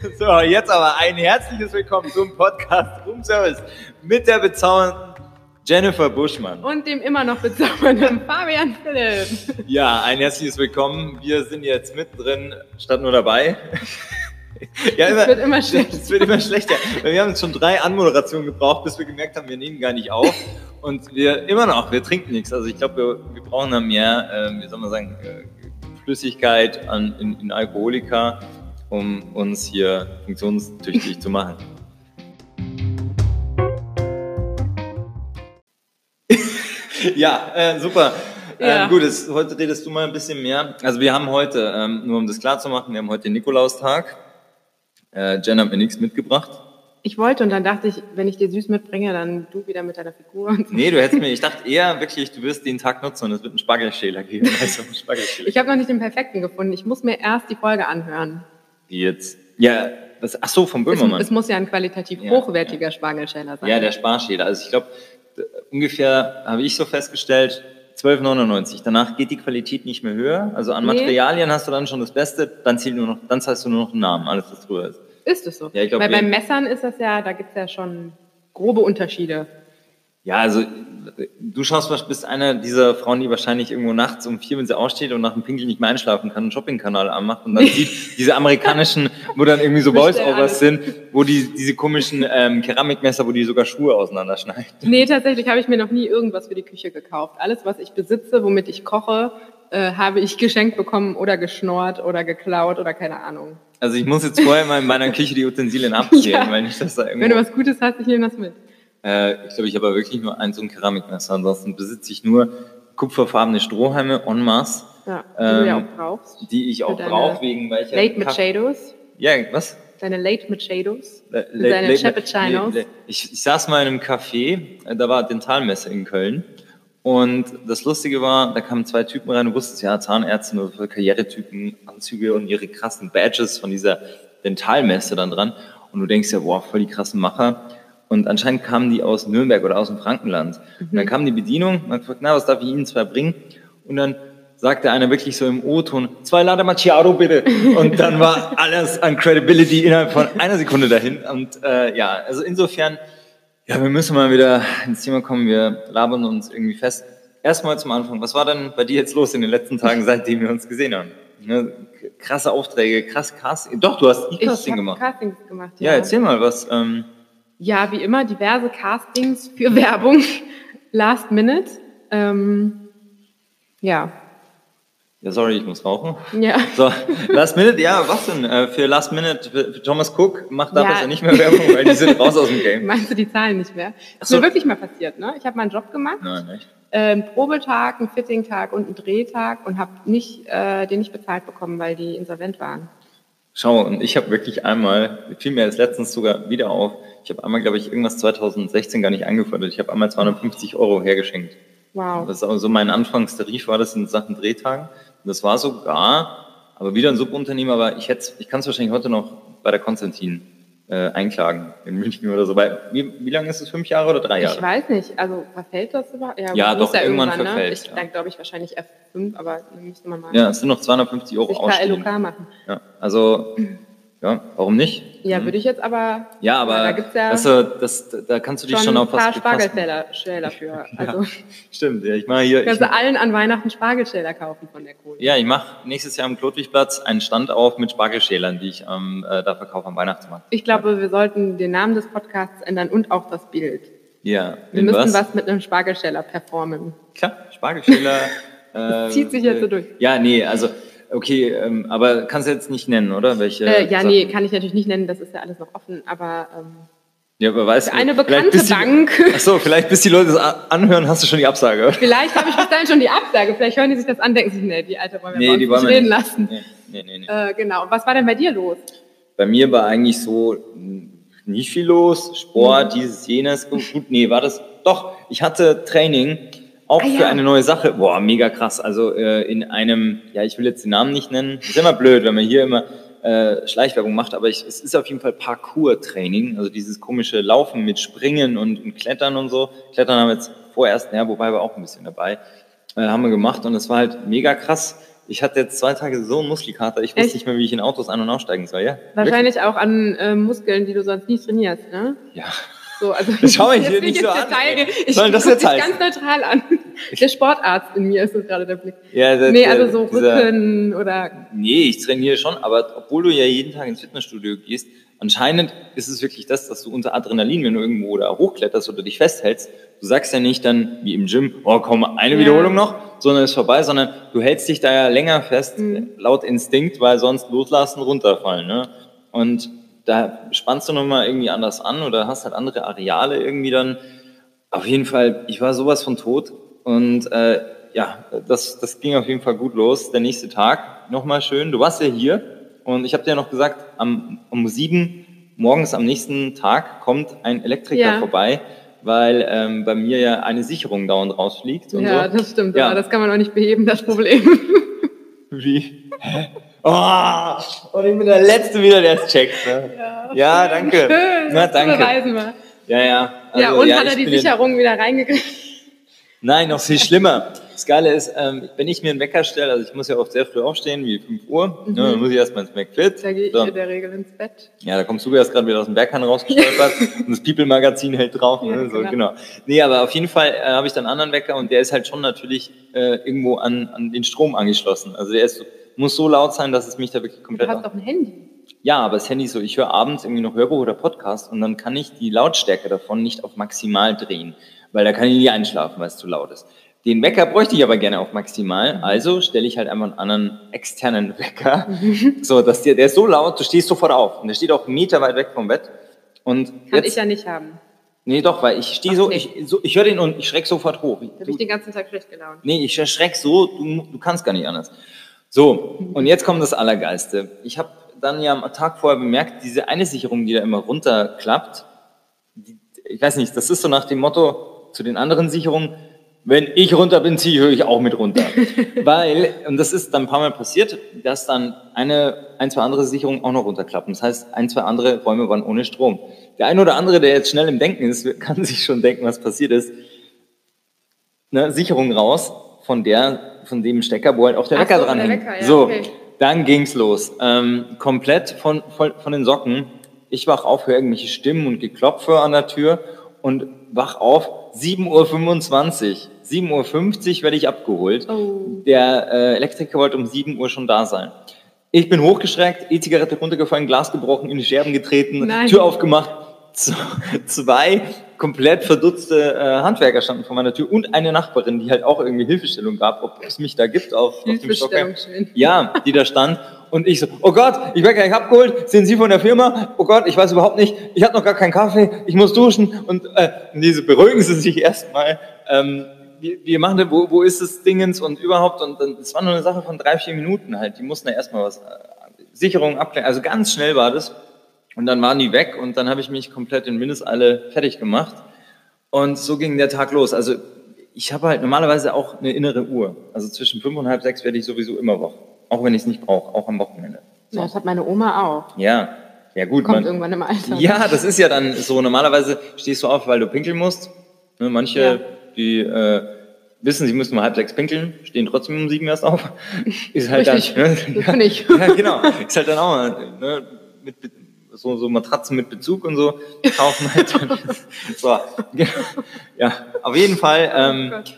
So, jetzt aber ein herzliches Willkommen zum Podcast Room Service mit der bezaubernden Jennifer Buschmann. Und dem immer noch bezaubernden Fabian Philipp. Ja, ein herzliches Willkommen. Wir sind jetzt mittendrin, statt nur dabei. Ja, es wird immer schlechter. Es wird immer schlechter. Wir haben schon drei Anmoderationen gebraucht, bis wir gemerkt haben, wir nehmen gar nicht auf. Und wir immer noch, wir trinken nichts. Also ich glaube, wir, wir brauchen da mehr, äh, wie soll man sagen, äh, Flüssigkeit an, in, in Alkoholika, um uns hier funktionstüchtig zu machen. ja, äh, super. Ähm, ja. Ähm, gut, jetzt, heute redest du mal ein bisschen mehr. Also wir haben heute, ähm, nur um das klar zu machen, wir haben heute den Nikolaustag. Äh, Jen hat mir nichts mitgebracht. Ich wollte und dann dachte ich, wenn ich dir süß mitbringe, dann du wieder mit deiner Figur. So. Nee, du hättest mir, ich dachte eher wirklich, du wirst den Tag nutzen und es wird einen Spargelschäler geben. Also einen Spargelschäler. Ich habe noch nicht den perfekten gefunden. Ich muss mir erst die Folge anhören. Jetzt? Ja, das, ach so, vom Böhmermann. Es, es muss ja ein qualitativ ja, hochwertiger ja. Spargelschäler sein. Ja, der Sparschäler. Also ich glaube, ungefähr habe ich so festgestellt, 12,99. Danach geht die Qualität nicht mehr höher. Also an nee. Materialien hast du dann schon das Beste, dann zählt nur noch, dann zahlst du nur noch einen Namen, alles was drüber ist. Ist es so? Ja, ich glaub, Weil beim Messern ist das ja, da gibt es ja schon grobe Unterschiede. Ja, also du schaust, bist einer dieser Frauen, die wahrscheinlich irgendwo nachts um vier, wenn sie aussteht und nach dem Pinkel nicht mehr einschlafen kann, einen Shopping-Kanal anmacht und dann sieht diese amerikanischen, wo dann irgendwie so Voice-Overs sind, wo die diese komischen ähm, Keramikmesser, wo die sogar Schuhe auseinanderschneiden. Nee, tatsächlich habe ich mir noch nie irgendwas für die Küche gekauft. Alles, was ich besitze, womit ich koche, äh, habe ich geschenkt bekommen oder geschnort oder geklaut oder keine Ahnung. Also ich muss jetzt vorher mal in meiner Küche die Utensilien abzählen, ja. weil nicht, dass da irgendwo... Wenn du was Gutes hast, ich nehme das mit. Äh, ich glaube, ich habe aber wirklich nur ein so ein Keramikmesser. Ansonsten besitze ich nur kupferfarbene Strohhalme en masse. Ja, die ähm, du ja auch brauchst. Die ich auch brauche, wegen welcher... Late mit Shadows. Ja, was? Deine Late mit Shadows. Deine Cappuccinos. Ich, ich saß mal in einem Café, äh, da war Dentalmesse in Köln. Und das Lustige war, da kamen zwei Typen rein, du wusstest ja, Zahnärzte oder Karrieretypen, Anzüge und ihre krassen Badges von dieser Dentalmesse dann dran. Und du denkst ja, boah, voll die krassen Macher. Und anscheinend kamen die aus Nürnberg oder aus dem Frankenland. Mhm. Und dann kam die Bedienung, man fragt, na, was darf ich Ihnen zwei bringen? Und dann sagte einer wirklich so im O-Ton, zwei Lade Macchiato bitte. Und dann war alles an Credibility innerhalb von einer Sekunde dahin. Und äh, ja, also insofern ja, wir müssen mal wieder ins Thema kommen. Wir labern uns irgendwie fest. Erstmal zum Anfang. Was war denn bei dir jetzt los in den letzten Tagen, seitdem wir uns gesehen haben? Ne, krasse Aufträge, krass Casting. Doch, du hast E-Casting gemacht. Castings gemacht, ja. Ja, erzähl mal was. Ähm ja, wie immer diverse Castings für Werbung. Last Minute. Ähm, ja, ja, sorry, ich muss rauchen. Ja. So, Last Minute, ja, was denn? Äh, für Last Minute, für Thomas Cook macht da ja. nicht mehr Werbung, weil die sind raus aus dem Game. Meinst du, die zahlen nicht mehr? Das so. ist mir wirklich mal passiert, ne? Ich habe meinen Job gemacht. Nein, echt? Äh, einen Probetag, einen Fittingtag und einen Drehtag und habe nicht, äh, den nicht bezahlt bekommen, weil die insolvent waren. Schau, und ich habe wirklich einmal, fiel mir jetzt letztens sogar wieder auf, ich habe einmal, glaube ich, irgendwas 2016 gar nicht eingefordert. Ich habe einmal 250 Euro hergeschenkt. Wow. Das ist also mein Anfangstarif war das in Sachen Drehtagen. Das war sogar, aber wieder ein Subunternehmer, aber ich hätte, ich kann es wahrscheinlich heute noch bei der Konstantin äh, einklagen in München oder so. Weil, wie, wie lange ist es? Fünf Jahre oder drei Jahre? Ich weiß nicht. Also verfällt das überhaupt? Ja, ja doch, ja irgendwann, irgendwann ne? verfällt. Ne? Ich ja. glaube ich wahrscheinlich F5, aber dann müsste man mal. Ja, es sind noch 250 Euro ausstehend. LOK machen. Ja, also Ja, warum nicht? Ja, mhm. würde ich jetzt aber. Ja, aber da gibt's ja also, das, da kannst du dich schon, auf was ein paar Spargelsteller für. Also, ja, stimmt, ja, ich mache hier. Kannst du allen an Weihnachten Spargelsteller kaufen von der Kohle? Ja, ich mache nächstes Jahr am Klotwigplatz einen Stand auf mit Spargelschälern, die ich ähm, äh, da verkaufe am Weihnachtsmarkt. Ich glaube, wir sollten den Namen des Podcasts ändern und auch das Bild. Ja. Wir müssen was? was mit einem Spargelsteller performen. Klar, Spargelsteller. das zieht sich jetzt so durch. Ja, nee, also Okay, ähm, aber kannst du jetzt nicht nennen, oder? Welche äh, ja, Sachen? nee, kann ich natürlich nicht nennen, das ist ja alles noch offen, aber. Ähm, ja, aber weißt du. Eine bekannte die, Bank. Ach so, vielleicht bis die Leute das anhören, hast du schon die Absage. Vielleicht habe ich bis dahin schon die Absage. Vielleicht hören die sich das an, denken sich, nee, die Alte wollen wir nee, die wollen nicht reden nicht. lassen. Nee, nee, nee, nee. Äh, genau. Und was war denn bei dir los? Bei mir war eigentlich so nicht viel los. Sport, mhm. dieses, jenes. Gut, nee, war das. Doch, ich hatte Training auch ah, ja. für eine neue Sache. Boah, mega krass. Also äh, in einem, ja, ich will jetzt den Namen nicht nennen. Ist immer blöd, wenn man hier immer äh, Schleichwerbung macht, aber ich, es ist auf jeden Fall Parkour-Training, also dieses komische Laufen mit Springen und, und, Klettern und so. Klettern haben wir jetzt vorerst, ja, wobei wir auch ein bisschen dabei, äh, haben wir gemacht und es war halt mega krass. Ich hatte jetzt zwei Tage so einen Muskelkater, ich wusste Echt? nicht mehr, wie ich in Autos ein- und aussteigen soll, ja? Wahrscheinlich auch an äh, Muskeln, die du sonst nie trainierst, ne? Wirklich? Ja. So, also Das schau ich hier nicht so an, Detail. Ich Soll das jetzt heißen? ganz neutral an. Der Sportarzt in mir ist das gerade der Blick. ja der, Nee, also so dieser- Rücken oder Nee, ich trainiere schon, aber obwohl du ja jeden Tag ins Fitnessstudio gehst, anscheinend ist es wirklich das, dass du unter Adrenalin, wenn du irgendwo da hochkletterst oder dich festhältst, du sagst ja nicht dann wie im Gym, oh komm, eine Ja. Wiederholung noch, sondern ist vorbei, sondern du hältst dich da ja länger fest, Mhm. laut Instinkt, weil sonst loslassen, runterfallen. Ne? Und da spannst du nochmal irgendwie anders an oder hast halt andere Areale irgendwie dann. Auf jeden Fall, ich war sowas von tot und äh, ja, das, das ging auf jeden Fall gut los. Der nächste Tag, nochmal schön. Du warst ja hier und ich habe dir noch gesagt, am, um sieben morgens am nächsten Tag kommt ein Elektriker Ja. vorbei, weil ähm, bei mir ja eine Sicherung dauernd rausfliegt. Und ja, so. das stimmt, Ja. aber das kann man auch nicht beheben, das Problem. Wie? Hä? Oh, und ich bin der Letzte wieder, der es checkt. Ne? Ja, danke. Schön, Na, danke. beweisen war. Ja, ja. ja, Also, und hat er die Sicherung wieder reingekriegt? Nein, noch viel schlimmer. Das Geile ist, ähm, wenn ich mir einen Wecker stelle, also ich muss ja oft sehr früh aufstehen, wie 5 Uhr, ne, dann muss ich erstmal ins McFit. Mhm. Da gehe ich So. in der Regel ins Bett. Ja, da kommst du erst gerade wieder aus dem Berghahn rausgestolpert und das People-Magazin hält drauf. Ja, ne, so, genau. genau. Nee, aber auf jeden Fall äh, habe ich dann einen anderen Wecker und der ist halt schon natürlich äh, irgendwo an, an den Strom angeschlossen. Also der ist, muss so laut sein, dass es mich da wirklich Du komplett... hast doch ein Handy. Ja, aber das Handy ist so, ich höre abends irgendwie noch Hörbuch oder Podcast und dann kann ich die Lautstärke davon nicht auf maximal drehen, weil da kann ich nie einschlafen, weil es zu laut ist. Den Wecker bräuchte ich aber gerne auf maximal, also stelle ich halt einfach einen anderen externen Wecker, so, dass der, der ist so laut, du stehst sofort auf und der steht auch einen Meter weit weg vom Bett und Kann jetzt, ich ja nicht haben. nee, doch, weil ich stehe so, ich, so, ich höre den und ich schreck sofort hoch. Da bin Du, ich den ganzen Tag schlecht gelaunt. Nee, ich erschreck so, du, du kannst gar nicht anders. So, und jetzt kommt das Allergeilste. Ich habe dann ja am Tag vorher bemerkt, diese eine Sicherung, die da immer runterklappt, die, ich weiß nicht, das ist so nach dem Motto zu den anderen Sicherungen, wenn ich runter bin, ziehe ich auch mit runter. Weil, und das ist dann ein paar Mal passiert, dass dann eine, ein, zwei andere Sicherungen auch noch runterklappen. Das heißt, ein, zwei andere Räume waren ohne Strom. Der ein oder andere, der jetzt schnell im Denken ist, kann sich schon denken, was passiert ist ne, Sicherung raus von der, von dem Stecker, wo halt auch der Ach Wecker so, dran der hängt. Wecker, ja, so, okay. dann ging's los. Ähm, komplett von, von, von den Socken. Ich wach auf, höre irgendwelche Stimmen und Geklopfe an der Tür und wach auf, 7.25 Uhr. 7.50 Uhr werde ich abgeholt. Oh. Der äh, Elektriker wollte um 7 Uhr schon da sein. Ich bin hochgeschreckt, E-Zigarette runtergefallen, Glas gebrochen, in die Scherben getreten, Nein. Tür aufgemacht. Z- Zwei komplett verdutzte äh, Handwerker standen vor meiner Tür und eine Nachbarin, die halt auch irgendwie Hilfestellung gab, ob es mich da gibt auf, auf dem Stockwerk. Ja, die da stand. Und ich so, oh Gott, ich werde gleich abgeholt. Sind Sie von der Firma? Oh Gott, ich weiß überhaupt nicht. Ich habe noch gar keinen Kaffee. Ich muss duschen. Und äh, und diese beruhigen Sie sich erstmal. Ähm, wir, wir machen da, wo, wo ist das Dingens und überhaupt. Und es war nur eine Sache von drei, vier Minuten halt. Die mussten da erstmal was, äh, Sicherungen abklären. Also ganz schnell war das. Und dann waren die weg und dann habe ich mich komplett in Windeseile fertig gemacht. Und so ging der Tag los. Also ich habe halt normalerweise auch eine innere Uhr. Also zwischen fünf und halb sechs werde ich sowieso immer wach. Auch wenn ich es nicht brauche, auch am Wochenende. Ja, das hat meine Oma auch. Ja, ja gut. Kommt man, irgendwann im Alter. ja, das ist ja dann so. Normalerweise stehst du auf, weil du pinkeln musst. Ne, manche, Ja. die äh, wissen, sie müssen um halb sechs pinkeln, stehen trotzdem um sieben erst auf. Ist halt Richtig. dann, Das bin ich. Ja, genau. Ist halt dann auch ne, mit, so, so Matratzen mit Bezug und so kaufen halt. so, ja, auf jeden Fall. Ähm, Gott.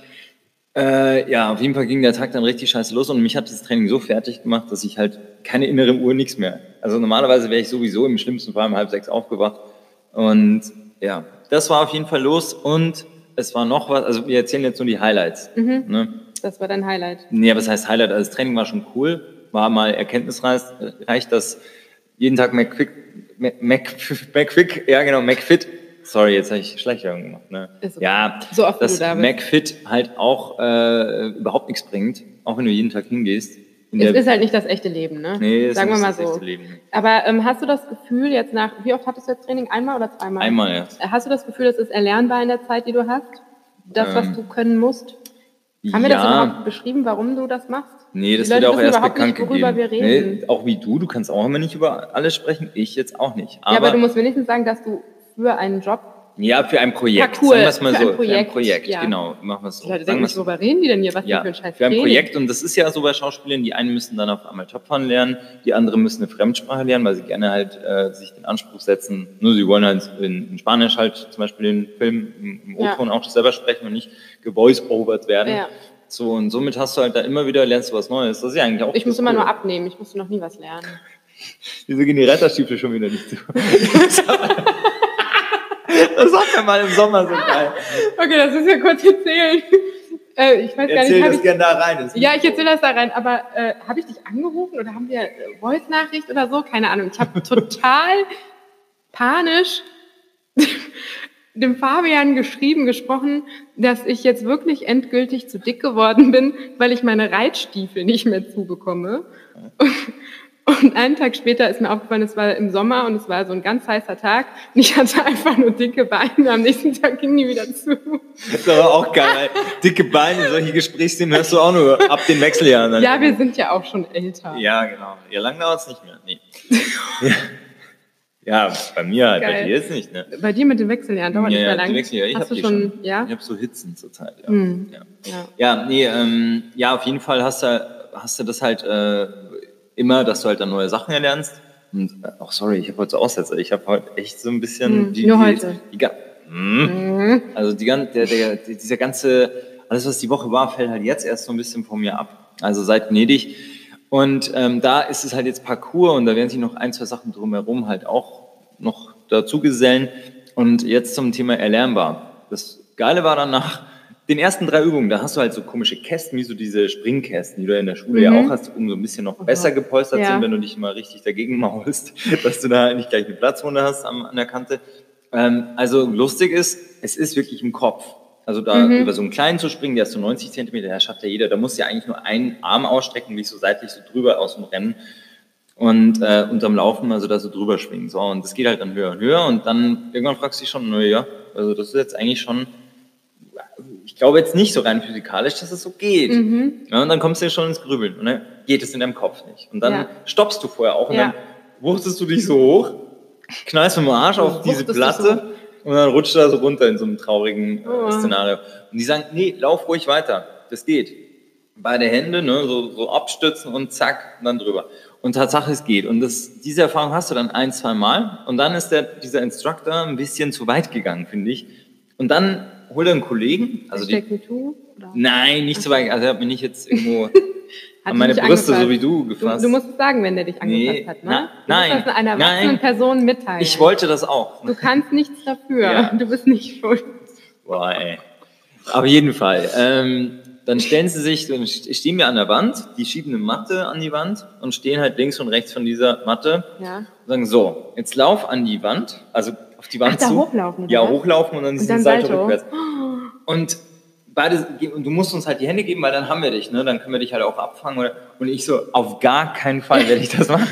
äh, ja, auf jeden Fall ging der Tag dann richtig scheiße los und mich hat das Training so fertig gemacht, dass ich halt keine innere Uhr, nichts mehr. Also normalerweise wäre ich sowieso im schlimmsten Fall um halb sechs aufgewacht. Und ja, das war auf jeden Fall los und es war noch was, also wir erzählen jetzt nur die Highlights. Ne? Das war dein Highlight. Nee, was heißt Highlight? Also das Training war schon cool, war mal erkenntnisreich, reich, dass jeden Tag McQuick, Mac, McQuick, ja genau, McFit, sorry, jetzt habe ich Schleichwerbung gemacht, ne? Okay. Ja, So oft, dass da. McFit halt auch äh, überhaupt nichts bringt, auch wenn du jeden Tag hingehst. In Es ist halt nicht das echte Leben, ne? Nee, es Sagen wir ist mal das so. echte Leben. Aber ähm, hast du das Gefühl jetzt nach, wie oft hattest du jetzt Training? Einmal oder zweimal? Einmal, ja. Hast du das Gefühl, das ist erlernbar in der Zeit, die du hast? Das, was Ähm, du können musst? Haben wir das überhaupt beschrieben, warum du das machst? Nee, das wird auch erst überhaupt bekannt nicht, worüber gegeben. wir reden. Nee, auch wie du, du kannst auch immer nicht über alles sprechen, ich jetzt auch nicht. ja, aber du musst wenigstens sagen, dass du für einen Job Ja, für ein Projekt. Parcours, Sagen wir es mal für so. ein Projekt, Für ein Projekt, ja. genau. Machen wir es so. Die Leute denken sich, worüber reden die denn hier? Was Ja, für ein Scheiß für ein? Projekt. Und das ist ja so bei Schauspielern, die einen müssen dann auf einmal Topfahren lernen, die anderen müssen eine Fremdsprache lernen, weil sie gerne halt äh, sich den Anspruch setzen, nur sie wollen halt in, in Spanisch halt zum Beispiel den Film im, im Ja. O-Ton auch selber sprechen und nicht gevoice-overt werden. Ja. So, und somit hast du halt da immer wieder, lernst du was Neues. Das ist ja eigentlich auch Ich muss das immer nur abnehmen, ich musste noch nie was lernen. Wieso gehen die Retterstiefel schon wieder nicht zu? das war ja mal im Sommer so geil. Okay, das ist ja kurz erzählen. Äh, ich weiß gar Erzähl nicht, hab das ich, gerne da rein. Ja, ich erzähle das da rein, aber äh, habe ich dich angerufen oder haben wir äh, Voice-Nachricht oder so? Keine Ahnung. Ich habe total panisch dem Fabian geschrieben, gesprochen, dass ich jetzt wirklich endgültig zu dick geworden bin, weil ich meine Reitstiefel nicht mehr zubekomme. Und einen Tag später ist mir aufgefallen, es war im Sommer und es war so ein ganz heißer Tag und ich hatte einfach nur dicke Beine. Am nächsten Tag ging die wieder zu. Das ist aber auch geil. Dicke Beine, solche Gesprächsthemen hörst du auch nur ab den Wechseljahren. Dann Ja, wir sind ja auch schon älter. Ja, genau. Ja, lang dauert's nicht mehr. Nee. ja. ja, bei mir halt, bei dir ist nicht, ne? Bei dir mit den Wechseljahren dauert ja, nicht mehr ja, lang. die Wechseljahr, ich Hast du schon, ja? Ich habe so Hitzen zurzeit, ja. Hm. ja. Ja. Ja, nee, ähm, ja, auf jeden Fall hast du, hast du das halt äh, immer, dass du halt dann neue Sachen erlernst. Und äh, auch sorry, ich habe heute so Aussetzer. Ich habe heute echt so ein bisschen Hm, nur heute. Die, ga- Hm. Also die, der, der, dieser ganze, alles was die Woche war, fällt halt jetzt erst so ein bisschen von mir ab. Also seit Venedig. Und ähm, da ist es halt jetzt Parcours und da werden sich noch ein, zwei Sachen drumherum halt auch noch dazu gesellen. Und jetzt zum Thema erlernbar. Das Geile war dann nach den ersten drei Übungen, da hast du halt so komische Kästen, wie so diese Springkästen, die du in der Schule ja auch hast, um so ein bisschen noch besser gepolstert Ja. sind, wenn du dich mal richtig dagegen maulst, dass du da nicht gleich eine Platzwunde hast am, an der Kante. Ähm, also lustig ist, es ist wirklich im Kopf. Also da über so einen kleinen zu springen, der ist so 90 Zentimeter, der schafft ja jeder. Da muss ja eigentlich nur einen Arm ausstrecken, wie so seitlich so drüber aus dem Rennen und äh, unterm Laufen, also da so drüber schwingen. So, und das geht halt dann höher und höher und dann irgendwann fragst du dich schon, naja, also das ist jetzt eigentlich schon, ich glaube jetzt nicht so rein physikalisch, dass es so geht. Ja, und dann kommst du ja schon ins Grübeln und dann geht es in deinem Kopf nicht. Und dann Ja. stoppst du vorher auch und Ja. dann wuchtest du dich so hoch, knallst mit dem Arsch auf diese Platte und dann rutscht du da so runter in so einem traurigen äh, Oh. Szenario. Und die sagen, nee, lauf ruhig weiter, das geht. Beide Hände, ne, so, so abstützen und zack, und dann drüber. Und Tatsache, es geht. Und das, diese Erfahrung hast du dann ein, zwei Mal. Und dann ist der, dieser Instructor ein bisschen zu weit gegangen, finde ich. Und dann holt er einen Kollegen, also die, MeToo? Nein, nicht so weit, also er hat mich nicht jetzt irgendwo an meine Brüste, angefasst? so wie du, Du, gefasst. du musst es sagen, wenn der dich angefasst Nee, hat, na- ne? nein, Du musst das einer erwachsenen nein. Person mitteilen. ich wollte das auch. Du kannst nichts dafür. Ja. Du bist nicht schuld. Boah, ey. Auf jeden Fall. Ähm, dann stellen sie sich, dann stehen wir an der Wand, die schieben eine Matte an die Wand und stehen halt links und rechts von dieser Matte Ja. und sagen, so, jetzt lauf an die Wand, also auf die Wand Ach, da zu. hochlaufen, Ja, hochlaufen und dann diesen dann Salto, Salto? rückwärts. Und beide, und du musst uns halt die Hände geben, weil dann haben wir dich, ne? Dann können wir dich halt auch abfangen. Oder, und ich so, auf gar keinen Fall werde ich das machen.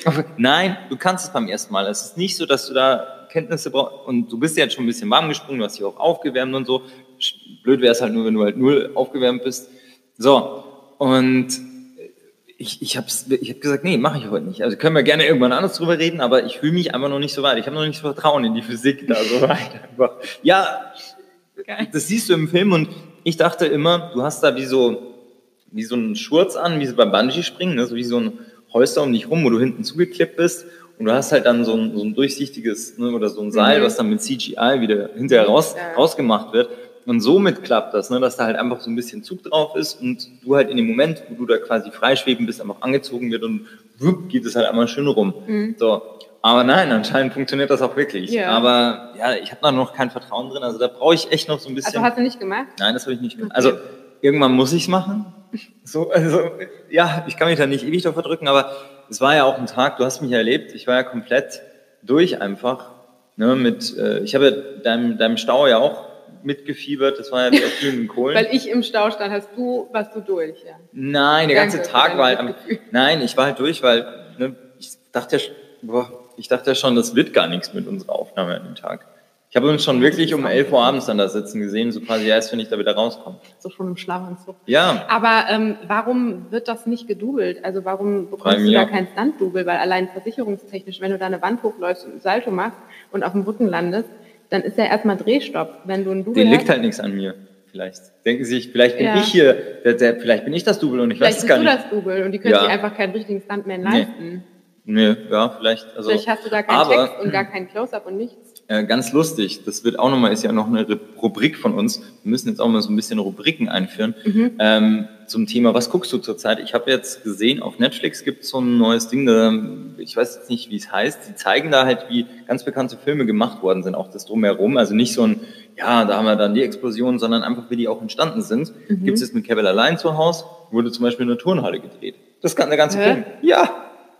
Nein, du kannst es beim ersten Mal. Es ist nicht so, dass du da Kenntnisse brauchst. Und du bist ja jetzt schon ein bisschen warm gesprungen, du hast dich auch aufgewärmt und so. Blöd wäre es halt nur, wenn du halt null aufgewärmt bist. So, und ich, ich habe ich hab gesagt, nee, mache ich heute nicht. Also können wir gerne irgendwann anders drüber reden, aber ich fühle mich einfach noch nicht so weit. Ich habe noch nicht so Vertrauen in die Physik da so weit. Einfach. Ja, Geil. das siehst du im Film und ich dachte immer, du hast da wie so, wie so einen Schurz an, wie so beim Bungee-Springen, ne? so wie so ein Häuser um dich rum, wo du hinten zugeklippt bist und du hast halt dann so ein, so ein durchsichtiges ne? oder so ein Seil, was dann mit CGI wieder hinterher raus, Ja. rausgemacht wird. Und somit klappt das, ne? dass da halt einfach so ein bisschen Zug drauf ist und du halt in dem Moment, wo du da quasi freischweben bist, einfach angezogen wird und wupp, geht es halt einmal schön rum. So. Aber nein, anscheinend funktioniert das auch wirklich. Ja. Aber ja, ich habe da noch kein Vertrauen drin. Also da brauche ich echt noch so ein bisschen. Also hast du nicht gemacht? Nein, das habe ich nicht gemacht. Also irgendwann muss ich es machen. So, also ja, ich kann mich da nicht ewig drauf verdrücken, aber es war ja auch ein Tag, du hast mich erlebt, ich war ja komplett durch einfach. Ne, mit, äh, ich habe deinem, deinem Stau ja auch mitgefiebert, das war ja wie auf glühenden Kohlen. Weil ich im Stau stand, hast du, warst du durch, ja. Nein, der ganze Danke für Tag war halt am. Nein, ich war halt durch, weil ne, ich dachte ja, boah, ich dachte ja schon, das wird gar nichts mit unserer Aufnahme an dem Tag. Ich habe uns schon wirklich um 11 Uhr abends dann da sitzen gesehen, so quasi erst, wenn ich da wieder rauskomme. So schon im Schlafanzug. Ja, Aber ähm, warum wird das nicht gedoubelt? Also warum Frage bekommst du mich da auch. kein Stunt-Double? Weil allein versicherungstechnisch, wenn du da eine Wand hochläufst und ein Salto machst und auf dem Rücken landest, dann ist ja erstmal Drehstopp. Wenn du ein Double Den liegt halt nichts an mir. Vielleicht. Denken Sie sich, vielleicht bin Ja. ich hier, der, der, vielleicht bin ich das Double und ich vielleicht weiß es bist gar du nicht. das Double und die können Ja. sich einfach keinen richtigen Stuntman Nee. leisten. Nee, ja, vielleicht. Also, Vielleicht hast du gar keinen aber, Text und gar kein Close-Up und nichts. Äh, ganz lustig, das wird auch nochmal, ist ja noch eine Rubrik von uns. Wir müssen jetzt auch mal so ein bisschen Rubriken einführen. Ähm, zum Thema, was guckst du zurzeit? Ich habe jetzt gesehen, auf Netflix gibt es so ein neues Ding, da, ich weiß jetzt nicht, wie es heißt. Die zeigen da halt, wie ganz bekannte Filme gemacht worden sind, auch das drumherum. Also nicht so ein, ja, da haben wir dann die Explosion, sondern einfach, wie die auch entstanden sind. Gibt es jetzt mit Kevin allein zu Hause, wurde zum Beispiel in der Turnhalle gedreht. Das kann der ganze Hä? Film. Ja.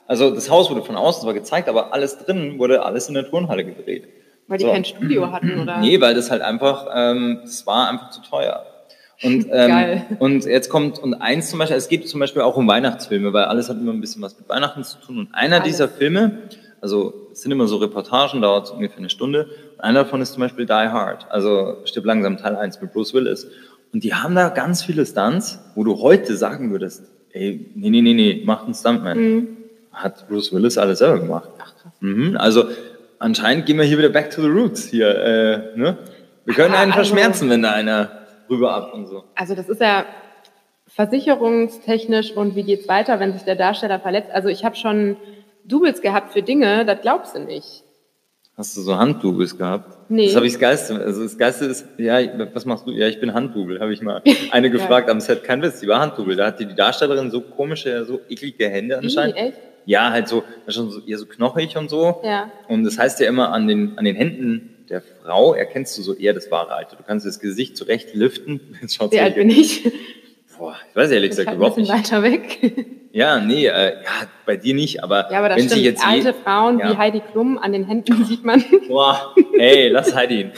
Also das Haus wurde von außen zwar gezeigt, aber alles drin wurde alles in der Turnhalle gedreht. Weil die So. kein Studio hatten, oder? Nee, weil das halt einfach, ähm, das war einfach zu teuer. Und, ähm, und jetzt kommt, und eins zum Beispiel, es geht zum Beispiel auch um Weihnachtsfilme, weil alles hat immer ein bisschen was mit Weihnachten zu tun. Und einer Alles. dieser Filme, also es sind immer so Reportagen, dauert so ungefähr eine Stunde. Und einer davon ist zum Beispiel Die Hard, also Stirb langsam Teil 1 mit Bruce Willis. Und die haben da ganz viele Stunts, wo du heute sagen würdest, ey, nee, nee, nee, nee, macht einen Stuntman. Mhm. Hat Bruce Willis alles selber gemacht. Ach, krass. Mhm, also anscheinend gehen wir hier wieder back to the roots hier. Äh, ne? Wir können Ah, einen also- verschmerzen, wenn da einer rüber ab und so. Also das ist ja versicherungstechnisch und wie geht's weiter, wenn sich der Darsteller verletzt. Also ich habe schon Doubles gehabt für Dinge, das glaubst du nicht. Hast du so Handdoubles gehabt? Nee. Das habe ich das Geiste. Also das Geiste ist, ja, was machst du? Ja, ich bin Handdouble, habe ich mal eine gefragt am Set. Kein Witz, die war Handdouble. Da hatte die Darstellerin so komische, so eklige Hände Wie, anscheinend. echt? Ja, halt so, schon so, eher so knochig und so. Ja. Und das heißt ja immer an den, an den Händen der Frau erkennst du so eher das wahre Alter. Du kannst das Gesicht zurecht liften. Wie alt bin ich? Boah, ich weiß ehrlich Ich gesagt halt überhaupt nicht. weiter weg. Ja, nee, äh, ja, bei dir nicht, aber, Ja, aber das wenn stimmt. jetzt je- Alte Frauen ja. wie Heidi Klum an den Händen sieht man. Boah, ey, lass Heidi hat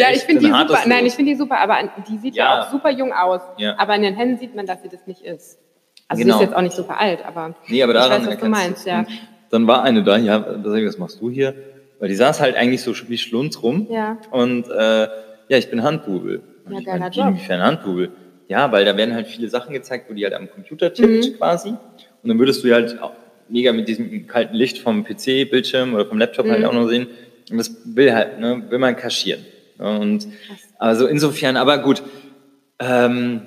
ja, ich finde die super. Nein, Los. ich finde die super, aber die sieht ja. Ja. auch super jung aus. Ja. Aber an den Händen sieht man, dass sie das nicht ist. Also Genau. sie ist jetzt auch nicht super alt, aber Nee, aber ich daran weiß, was du meinst, ja. Dann war eine da, ja, ich, was machst du hier? Weil die saß halt eigentlich so wie Schlunz rum. Ja. Und äh, ja, ich bin Handbubel. Ja, ich geiler Job. Inwiefern Handbubel? Ja, weil da werden halt viele Sachen gezeigt, wo die halt am Computer tippt Mhm. quasi. Und dann würdest du halt auch mega mit diesem kalten Licht vom PC-Bildschirm oder vom Laptop halt Mhm. auch noch sehen. Und das will halt, ne, will man kaschieren. Und also insofern, aber gut, ähm,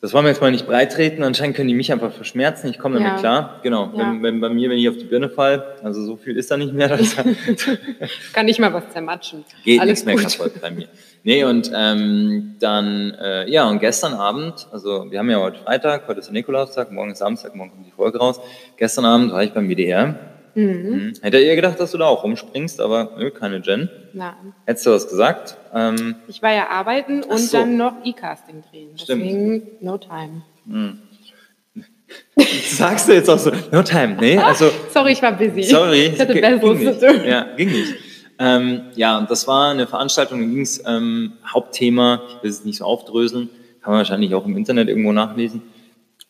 das wollen wir jetzt mal nicht breitreten. Anscheinend können die mich einfach verschmerzen. Ich komme damit Ja. klar. Genau. Ja. Wenn, wenn bei mir, wenn ich auf die Birne fall, also so viel ist da nicht mehr. Kann nicht mal was zermatschen. geht Alles nichts mehr gut. kaputt bei mir. Nee, und ähm, dann, äh, ja, und gestern Abend, also wir haben ja heute Freitag, heute ist der Nikolaustag, morgen ist Samstag, morgen kommt die Folge raus. Gestern Abend war ich beim WDR. Mhm. Hätte ihr gedacht, dass du da auch rumspringst, aber nö, keine Jen. Nein. Hättest du was gesagt? Ähm, Ich war ja arbeiten und so. dann noch E-Casting drehen. Stimmt. Deswegen no time. sagst du jetzt auch so, no time, nee, also Sorry, ich war busy. Sorry. Ich hatte Besseres zu tun. Ja, ging nicht. Ähm, ja, und das war eine Veranstaltung, da ging es ähm, Hauptthema, ich will es nicht so aufdröseln, kann man wahrscheinlich auch im Internet irgendwo nachlesen,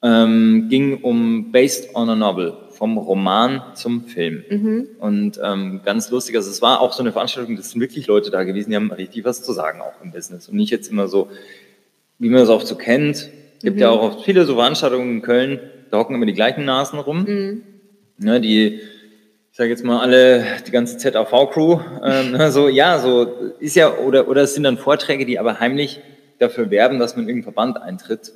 ähm, ging um Based on a Novel, vom Roman zum Film. Mhm. Und ähm, ganz lustig, also es war auch so eine Veranstaltung, das sind wirklich Leute da gewesen, die haben richtig was zu sagen auch im Business und nicht jetzt immer so, wie man es oft so kennt. Gibt ja auch oft viele so Veranstaltungen in Köln, da hocken immer die gleichen Nasen rum. Ne, die, ich sage jetzt mal alle, die ganze ZAV-Crew, ähm, ne, so, ja, so ist ja, oder, oder es sind dann Vorträge, die aber heimlich dafür werben, dass man in irgendeinen Verband eintritt,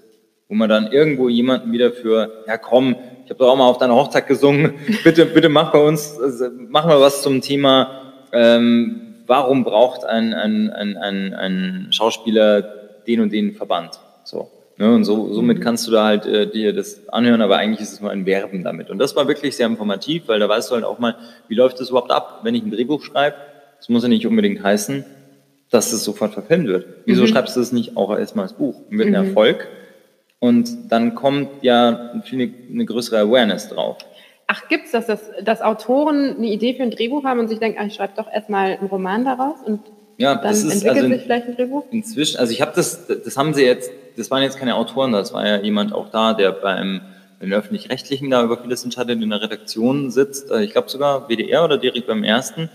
wo man dann irgendwo jemanden wieder für, ja komm, ich habe doch auch mal auf deiner Hochzeit gesungen, bitte, bitte mach bei uns, also, mach mal was zum Thema, ähm, warum braucht ein, ein, ein, ein, ein Schauspieler den und den Verband? So. Ne, und so, somit kannst du da halt äh, dir das anhören, aber eigentlich ist es nur ein Werben damit. Und das war wirklich sehr informativ, weil da weißt du halt auch mal, wie läuft das überhaupt ab, wenn ich ein Drehbuch schreibe. Das muss ja nicht unbedingt heißen, dass es sofort verfilmt wird. Wieso schreibst du das nicht auch erstmal als Buch? Wird ein Erfolg. Und dann kommt ja viel eine größere Awareness drauf. Ach, gibt's das, dass, dass Autoren eine Idee für ein Drehbuch haben und sich denken, ach, ich schreibe doch erstmal einen Roman daraus und Ja, dann entwickelt also sich vielleicht ein Drehbuch? inzwischen, also ich habe das, das haben sie jetzt, das waren jetzt keine Autoren, das war ja jemand auch da, der beim, beim öffentlich-rechtlichen da über vieles entscheidet, in der Redaktion sitzt, Äh, ich glaube sogar WDR oder direkt beim ersten.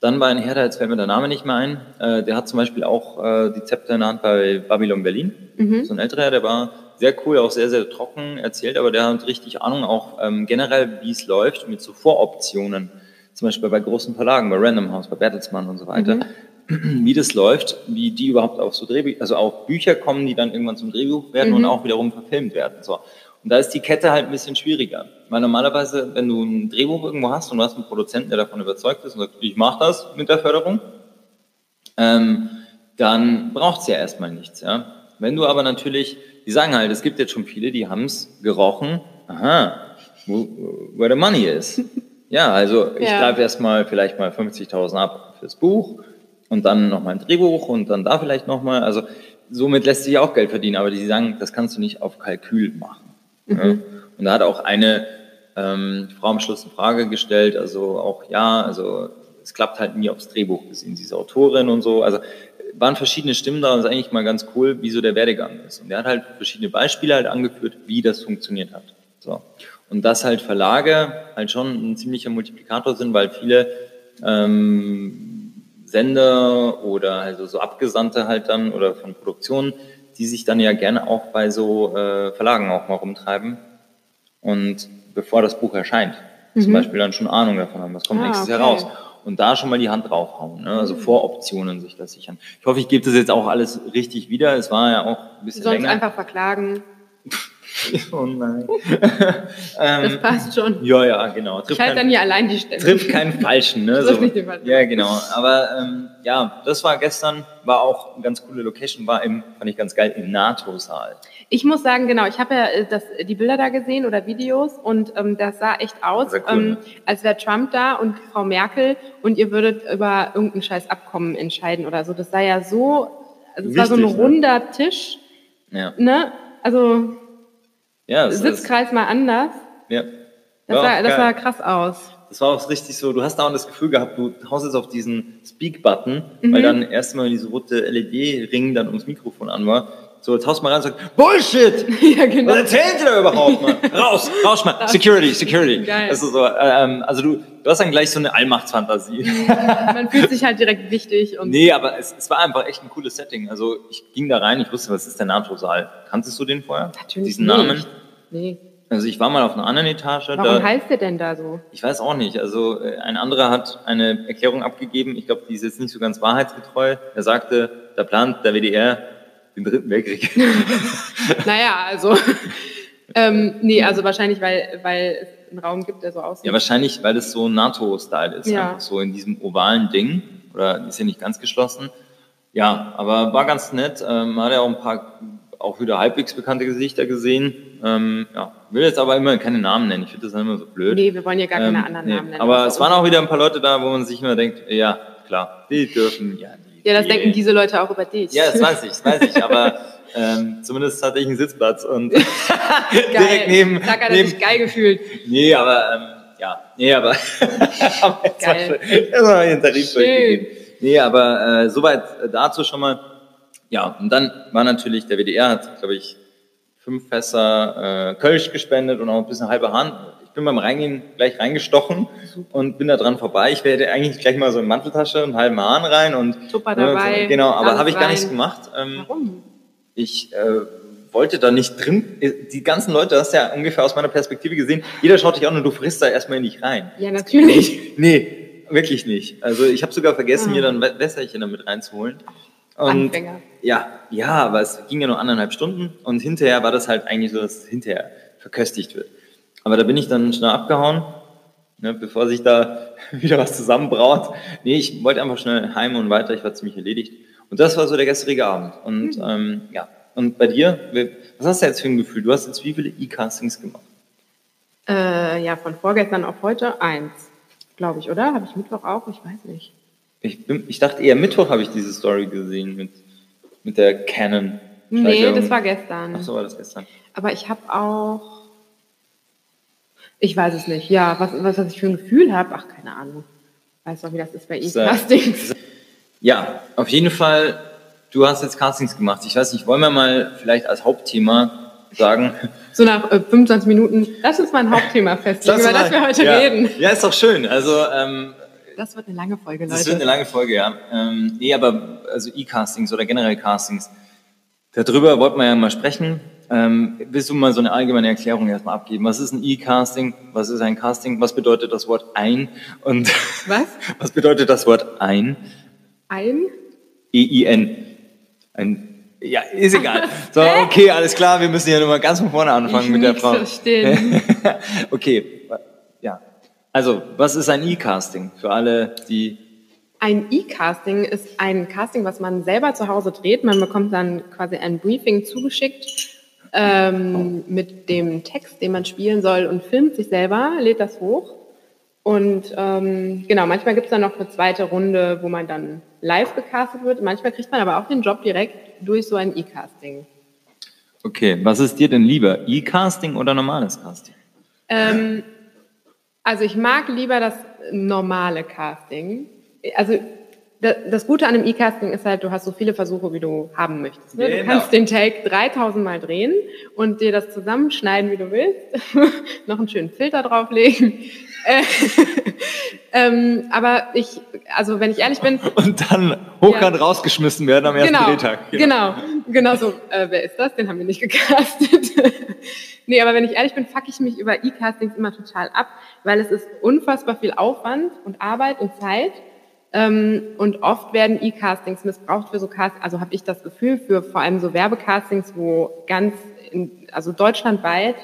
Dann war ein Herr, da jetzt fällt mir der Name nicht mehr ein, äh, der hat zum Beispiel auch äh, die Zepter in der Hand bei Babylon Berlin. So ein älterer, Herr, der war sehr cool, auch sehr, sehr trocken erzählt, aber der hat richtig Ahnung auch ähm, generell, wie es läuft mit so Voroptionen. Zum Beispiel bei großen Verlagen, bei Random House, bei Bertelsmann und so weiter. wie das läuft, wie die überhaupt auf so Drehbücher, also auch Bücher kommen, die dann irgendwann zum Drehbuch werden und auch wiederum verfilmt werden. So. Und da ist die Kette halt ein bisschen schwieriger. Weil normalerweise, wenn du ein Drehbuch irgendwo hast und du hast einen Produzenten, der davon überzeugt ist und sagt, ich mache das mit der Förderung, ähm, dann braucht es ja erstmal nichts. Ja? Wenn du aber natürlich, die sagen halt, es gibt jetzt schon viele, die haben es gerochen, aha, wo, where the money is. Ja, also ich Ja. greife erstmal vielleicht mal 50.000 ab fürs Buch und dann nochmal ein Drehbuch und dann da vielleicht nochmal. Also somit lässt sich auch Geld verdienen, aber die sagen, das kannst du nicht auf Kalkül machen. Ja? Und da hat auch eine ähm, Frau am Schluss eine Frage gestellt, also auch ja, also es klappt halt nie aufs Drehbuch gesehen, diese Autorin und so. Also waren verschiedene Stimmen da und es ist eigentlich mal ganz cool, wie so der Werdegang ist. Und der hat halt verschiedene Beispiele halt angeführt, wie das funktioniert hat. So. Und dass halt Verlage halt schon ein ziemlicher Multiplikator sind, weil viele ähm, Sender oder also so Abgesandte halt dann oder von Produktionen, die sich dann ja gerne auch bei so äh, Verlagen auch mal rumtreiben und bevor das Buch erscheint, zum Beispiel dann schon Ahnung davon haben, was kommt Ah, nächstes Jahr okay. raus. Und da schon mal die Hand draufhauen, ne? also Voroptionen sich das sichern. Ich hoffe, ich gebe das jetzt auch alles richtig wieder. Es war ja auch ein bisschen Sonst länger. einfach verklagen. oh nein. Das passt schon. Ja, ja, genau. Ich Trifft halte kein- dann hier allein die Stelle. trifft keinen Falschen, ne? Trifft nicht den Falschen. Ja, genau. Aber ähm, ja, das war gestern, war auch eine ganz coole Location, war im, fand ich ganz geil, im NATO-Saal. Ich muss sagen, genau, ich habe ja äh, das, die Bilder da gesehen oder Videos und ähm, das sah echt aus, cool, ähm, ne? als wäre Trump da und Frau Merkel und ihr würdet über irgendein scheiß Abkommen entscheiden oder so. Das sah ja so, also es war so ein ne? runder Tisch, Ja, ne? Also ja, Sitzkreis mal anders. ja. Das, War sah, auch das sah krass aus. Das war auch richtig so, du hast da auch das Gefühl gehabt, du haust jetzt auf diesen Speak-Button, Mhm. weil dann erstmal diese rote LED-Ring dann ums Mikrofon an war. So, jetzt haust mal rein und sagst, Bullshit! ja, genau. Was erzählt ihr da überhaupt, Mann? Raus, raus mal. Security, Security. Geil. Also, so, ähm, also du, du hast dann gleich so eine Allmachtsfantasie. Man fühlt sich halt direkt wichtig und Nee, aber es, es war einfach echt ein cooles Setting. Also ich ging da rein, ich wusste, was ist der NATO-Saal. Kanntest du den vorher? natürlich Diesen nicht. Namen? Nee. Also ich war mal auf einer anderen Etage. Warum da, heißt der denn da so? ich weiß auch nicht. Also äh, ein anderer hat eine Erklärung abgegeben. Ich glaube, die ist jetzt nicht so ganz wahrheitsgetreu. Er sagte, da plant der WDR den Dritten Weltkrieg. Naja, also, ähm, nee, also wahrscheinlich, weil, weil es einen Raum gibt, der so aussieht. ja, wahrscheinlich, weil es so NATO-Style ist. Ja. Einfach so in diesem ovalen Ding. Oder ist ja nicht ganz geschlossen. Ja, aber war ganz nett. Ähm, hat ja auch ein paar auch wieder halbwegs bekannte Gesichter gesehen. Ähm, ja, will jetzt aber immer keine Namen nennen. Ich finde das dann immer so blöd. nee, wir wollen hier gar keine Ähm, anderen nee. Namen nennen. Aber es waren auch wieder ein paar Leute da, wo man sich immer denkt, ja, klar, die dürfen, ja, die. Ja, das denken diese Leute auch über dich. Ja, das weiß ich, das weiß ich, aber ähm, zumindest hatte ich einen Sitzplatz und direkt neben, Sag, hat er neben sich geil gefühlt. Nee, aber ähm, ja, nee, aber aber jetzt Geil. mal den Tarif Schön. durchgegeben. Nee, aber äh, soweit äh, dazu schon mal. Ja, und dann war natürlich, der WDR hat, glaube ich, fünf Fässer äh, Kölsch gespendet und auch ein bisschen halbe Hand. Ich bin beim Reingehen gleich reingestochen und bin da dran vorbei. Ich werde eigentlich gleich mal so in Manteltasche einen halben Hahn rein und Tupper ne, dabei, so, genau, aber habe ich gar nichts gemacht. Ähm, Warum? ich äh, wollte da nicht drin. Die ganzen Leute, hast du ja ungefähr aus meiner Perspektive gesehen, jeder schaut dich an und du frisst da erstmal in dich rein. Ja, natürlich. Nee, wirklich nicht. Also ich habe sogar vergessen, Ah. mir dann Wä- Wässerchen damit reinzuholen. Und Anfänger. ja, ja, aber es ging ja nur anderthalb Stunden und hinterher war das halt eigentlich so, dass es hinterher verköstigt wird. Aber da bin ich dann schnell abgehauen, ne, bevor sich da wieder was zusammenbraut. Nee, ich wollte einfach schnell heim und weiter, ich war ziemlich erledigt. Und das war so der gestrige Abend. Und ähm, ja, und bei dir, was hast du jetzt für ein Gefühl? Du hast jetzt wie viele E-Castings gemacht? Äh, ja, von vorgestern auf heute eins, glaube ich, oder? Habe ich Mittwoch auch? Ich weiß nicht. Ich, bin, ich dachte eher Mittwoch habe ich diese Story gesehen mit, mit der Canon. Nee, das war gestern. Ach so war das gestern. Aber ich habe auch. Ich weiß es nicht. Ja, was, was, was ich für ein Gefühl habe, ach, keine Ahnung. Weiß doch, wie das ist bei E-Castings. Ja, auf jeden Fall, du hast jetzt Castings gemacht. Ich weiß nicht, wollen wir mal vielleicht als Hauptthema sagen, So nach äh, 25 Minuten, lass uns mal ein Hauptthema festlegen, über das wir heute ja. reden. Ja, ist doch schön. Also, ähm, Das wird eine lange Folge, das Leute. wird eine lange Folge, ja. Ähm, nee, aber also E-Castings oder generell Castings, darüber wollten wir ja mal sprechen. Ähm, willst du mal so eine allgemeine Erklärung erstmal abgeben? Was ist ein E-Casting? Was ist ein Casting? Was bedeutet das Wort ein? Und Was? was bedeutet das Wort ein? Ein? E-I-N. Ein, ja, ist egal. So, okay, alles klar, wir müssen ja nochmal ganz von vorne anfangen Ich mit der Frau. verstehen. okay, ja. Also, was ist ein E-Casting für alle, die Ein E-Casting ist ein Casting, was man selber zu Hause dreht. Man bekommt dann quasi ein Briefing zugeschickt ähm, mit dem Text, den man spielen soll und filmt sich selber, lädt das hoch. Und ähm, genau, manchmal gibt es dann noch eine zweite Runde, wo man dann live gecastet wird. Manchmal kriegt man aber auch den Job direkt durch so ein E-Casting. Okay, was ist dir denn lieber? E-Casting oder normales Casting? Ähm, also ich mag lieber das normale Casting. Also das Gute an einem E-Casting ist halt, du hast so viele Versuche, wie du haben möchtest. Ne? Du Genau. kannst den Take 3000 Mal drehen und dir das zusammenschneiden, wie du willst. Noch einen schönen Filter drauflegen. Äh, ähm, aber ich, also wenn ich ehrlich bin, Und dann hochkant Ja. rausgeschmissen werden am ersten genau, Drehtag. Genau, genau so. Äh, wer ist das? Den haben wir nicht gecastet. nee, aber wenn ich ehrlich bin, fuck ich mich über E-Castings immer total ab, weil es ist unfassbar viel Aufwand und Arbeit und Zeit. Ähm, und oft werden E-Castings missbraucht für so Castings, also habe ich das Gefühl, für vor allem so Werbecastings, wo ganz, in, also deutschlandweit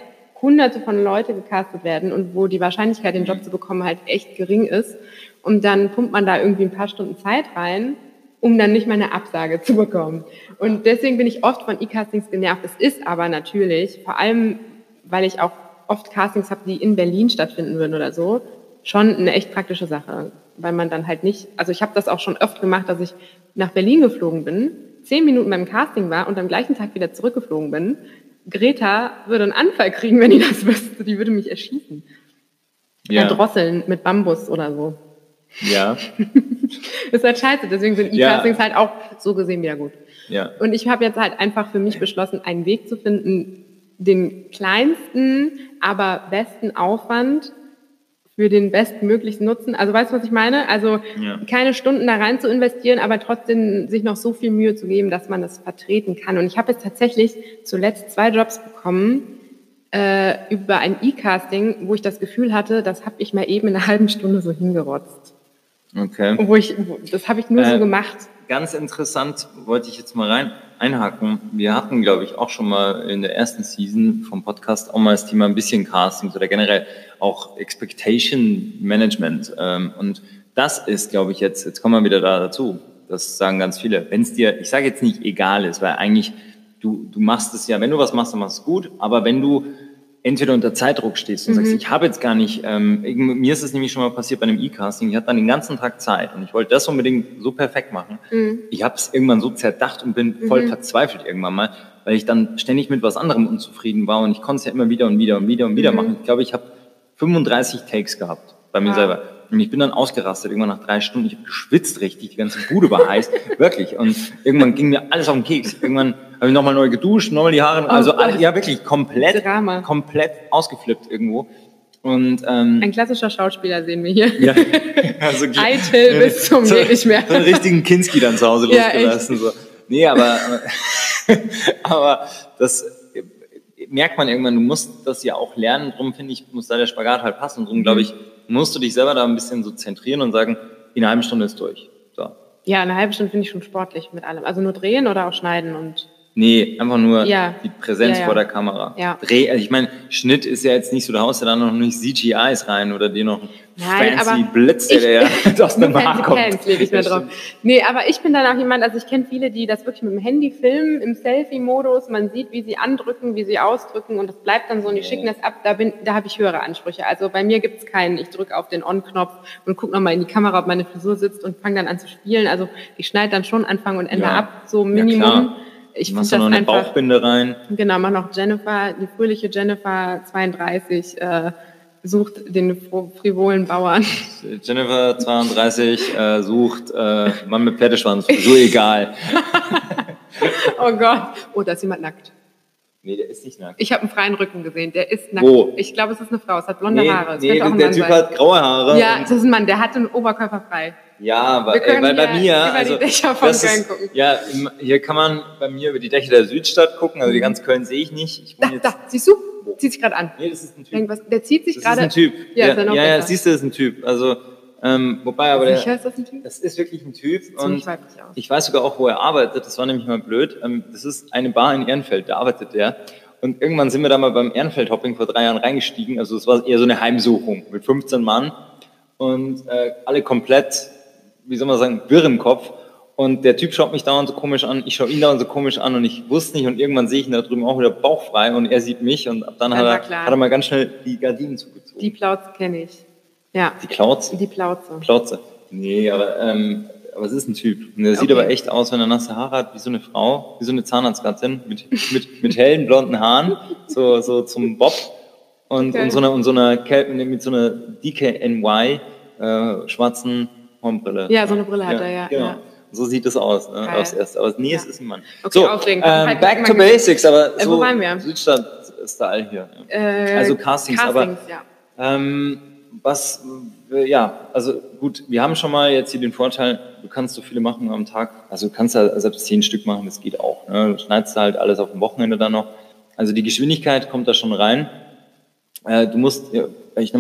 hunderte von Leute gecastet werden und wo die Wahrscheinlichkeit, den Job zu bekommen, halt echt gering ist. Und dann pumpt man da irgendwie ein paar Stunden Zeit rein, um dann nicht mal eine Absage zu bekommen. Und deswegen bin ich oft von E-Castings genervt. Es ist aber natürlich, vor allem, weil ich auch oft Castings habe, die in Berlin stattfinden würden oder so, schon eine echt praktische Sache. Weil man dann halt nicht, also ich habe das auch schon oft gemacht, dass ich nach Berlin geflogen bin, zehn Minuten beim Casting war und am gleichen Tag wieder zurückgeflogen bin. Greta würde einen Anfall kriegen, wenn die das wüsste. Die würde mich erschießen. Ja. Erdrosseln mit Bambus oder so. Ja, ist halt scheiße, deswegen sind Ja. E-Castings halt auch so gesehen wieder gut. ja. Und ich habe jetzt halt einfach für mich beschlossen, einen Weg zu finden, den kleinsten, aber besten Aufwand für den bestmöglichen Nutzen. Also weißt du, was ich meine? Also Ja. keine Stunden da rein zu investieren, aber trotzdem sich noch so viel Mühe zu geben, dass man das vertreten kann. Und ich habe jetzt tatsächlich zuletzt zwei Jobs bekommen äh, über ein E-Casting, wo ich das Gefühl hatte, das habe ich mal eben in einer halben Stunde so hingerotzt. Okay. Und wo ich, wo, das habe ich nur Äh, so gemacht. Ganz interessant, wollte ich jetzt mal rein einhaken. Wir hatten, glaube ich, auch schon mal in der ersten Season vom Podcast auch mal das Thema ein bisschen Castings oder generell auch Expectation Management. Ähm, Und das ist, glaube ich, jetzt, jetzt kommen wir wieder da dazu. Das sagen ganz viele. Wenn es dir, ich sage jetzt nicht egal ist, weil eigentlich du, du machst es ja, wenn du was machst, dann machst du es gut, aber wenn du entweder unter Zeitdruck stehst und sagst, ich habe jetzt gar nicht, ähm, mir ist es nämlich schon mal passiert bei einem E-Casting, ich hatte dann den ganzen Tag Zeit und ich wollte das unbedingt so perfekt machen. Ich habe es irgendwann so zerdacht und bin voll verzweifelt irgendwann mal, weil ich dann ständig mit was anderem unzufrieden war und ich konnte es ja immer wieder und wieder und wieder und wieder machen. Ich glaube, ich habe 35 Takes gehabt bei mir Wow. selber. Und ich bin dann ausgerastet, irgendwann nach drei Stunden. Ich habe geschwitzt richtig, die ganze Bude war heiß, wirklich. Und irgendwann ging mir alles auf den Keks. Irgendwann habe ich nochmal neu geduscht, nochmal die Haare, also Oh Gott. alle, ja wirklich komplett, Drama. komplett ausgeflippt irgendwo. Und ähm, Ein klassischer Schauspieler sehen wir hier. ja, also Eitel bis zum so, nicht mehr. So einen richtigen Kinski dann zu Hause Ja, losgelassen. so. Nee, aber, aber das merkt man irgendwann, du musst das ja auch lernen, drum finde ich, muss da der Spagat halt passen. Drum glaube ich, musst du dich selber da ein bisschen so zentrieren und sagen, in einer halben Stunde ist durch. So. Ja, eine halbe Stunde finde ich schon sportlich mit allem. Also nur drehen oder auch schneiden und Nee, einfach nur Ja. die Präsenz Ja, ja. vor der Kamera. Ja. Dreh, also ich meine, Schnitt ist ja jetzt nicht so, da haust du dann noch nicht CGIs rein oder dir noch Nein, fancy aber Blitz, der dir aus dem nur Haar kommt. Pants ich mir Ja, drauf. Nee, aber ich bin dann auch jemand, also ich kenne viele, die das wirklich mit dem Handy filmen, im Selfie-Modus. Man sieht, wie sie andrücken, wie sie ausdrücken und das bleibt dann so und die schicken das ab. Da, bin, da habe ich höhere Ansprüche. Also bei mir gibt's keinen, ich drücke auf den On-Knopf und gucke nochmal in die Kamera, ob meine Frisur sitzt und fange dann an zu spielen. Also ich schneide dann schon Anfang und Ende Ja. ab, so Ja, Minimum. klar. ich Du machst finde da noch das eine einfach. Bauchbinde rein. Genau, mach noch Jennifer, die fröhliche Jennifer 32, äh, sucht den frivolen Bauern. Jennifer 32 äh, sucht äh, Mann mit Pferdeschwanz, so egal. Oh Gott. Oh, da ist jemand nackt. Nee, der ist nicht nackt. Ich habe einen freien Rücken gesehen. Der ist nackt. Wo? Ich glaube, es ist eine Frau. Es hat blonde nee, Haare. Es nee, der Mann Typ sein. hat graue Haare. ja, das ist ein Mann. Der hat den Oberkörper frei. ja, aber, Wir ey, weil bei mir, also, ist, ja, im, hier kann man bei mir über die Dächer der Südstadt gucken, also die ganz Köln sehe ich nicht. Ich Da, jetzt, da, siehst du? Zieht sich gerade an. nee, das ist ein Typ. Irgendwas, der zieht sich Das gerade. ist ein Typ. Ja, ja, ist ja ja, siehst du, das ist ein Typ. Also, Ähm, wobei aber der, ist das ein Typ? das ist wirklich ein Typ und ich weiß sogar auch, wo er arbeitet. Das war nämlich mal blöd. Ähm, das ist eine Bar in Ehrenfeld, da arbeitet er. Und irgendwann sind wir da mal beim Ehrenfeld-Hopping vor drei Jahren reingestiegen. Also es war eher so eine Heimsuchung mit 15 Mann und äh, alle komplett, wie soll man sagen, wirr im Kopf. Und der Typ schaut mich dauernd so komisch an, ich schaue ihn dauernd so komisch an und ich wusste nicht und irgendwann sehe ich ihn da drüben auch wieder bauchfrei und er sieht mich und ab dann, Dann hat, er, hat er mal ganz schnell die Gardinen zugezogen. Die Plauze kenne ich. Ja, die Klautz? die Plauze. Plauze. Nee, aber, ähm, aber es ist ein Typ. Und der sieht Okay. aber echt aus, wenn er nasse Haare hat, wie so eine Frau, wie so eine Zahnarztgattin mit, mit, mit hellen blonden Haaren, so, so zum Bob. Und, Okay. und so einer, und so einer, mit so einer DKNY, äh, schwarzen Hornbrille. Ja, so eine Brille hat er, ja, Genau. ja. So sieht es aus, ne, Geil. aufs Erste. Aber nee, es Ja. ist ein Mann. Okay, so, aufregend. ähm, Halt back to basics, aber Äh, wo so waren wir? Südstadt-Style hier. Ja. Äh, Also Castings, aber- ja. Ähm, was, äh, ja, also gut, wir haben schon mal jetzt hier den Vorteil, du kannst so viele machen am Tag. Also du kannst ja selbst zehn Stück machen, das geht auch. Ne? Du schneidest halt alles auf dem Wochenende dann noch. Also die Geschwindigkeit kommt da schon rein. Äh, du musst, ja, ich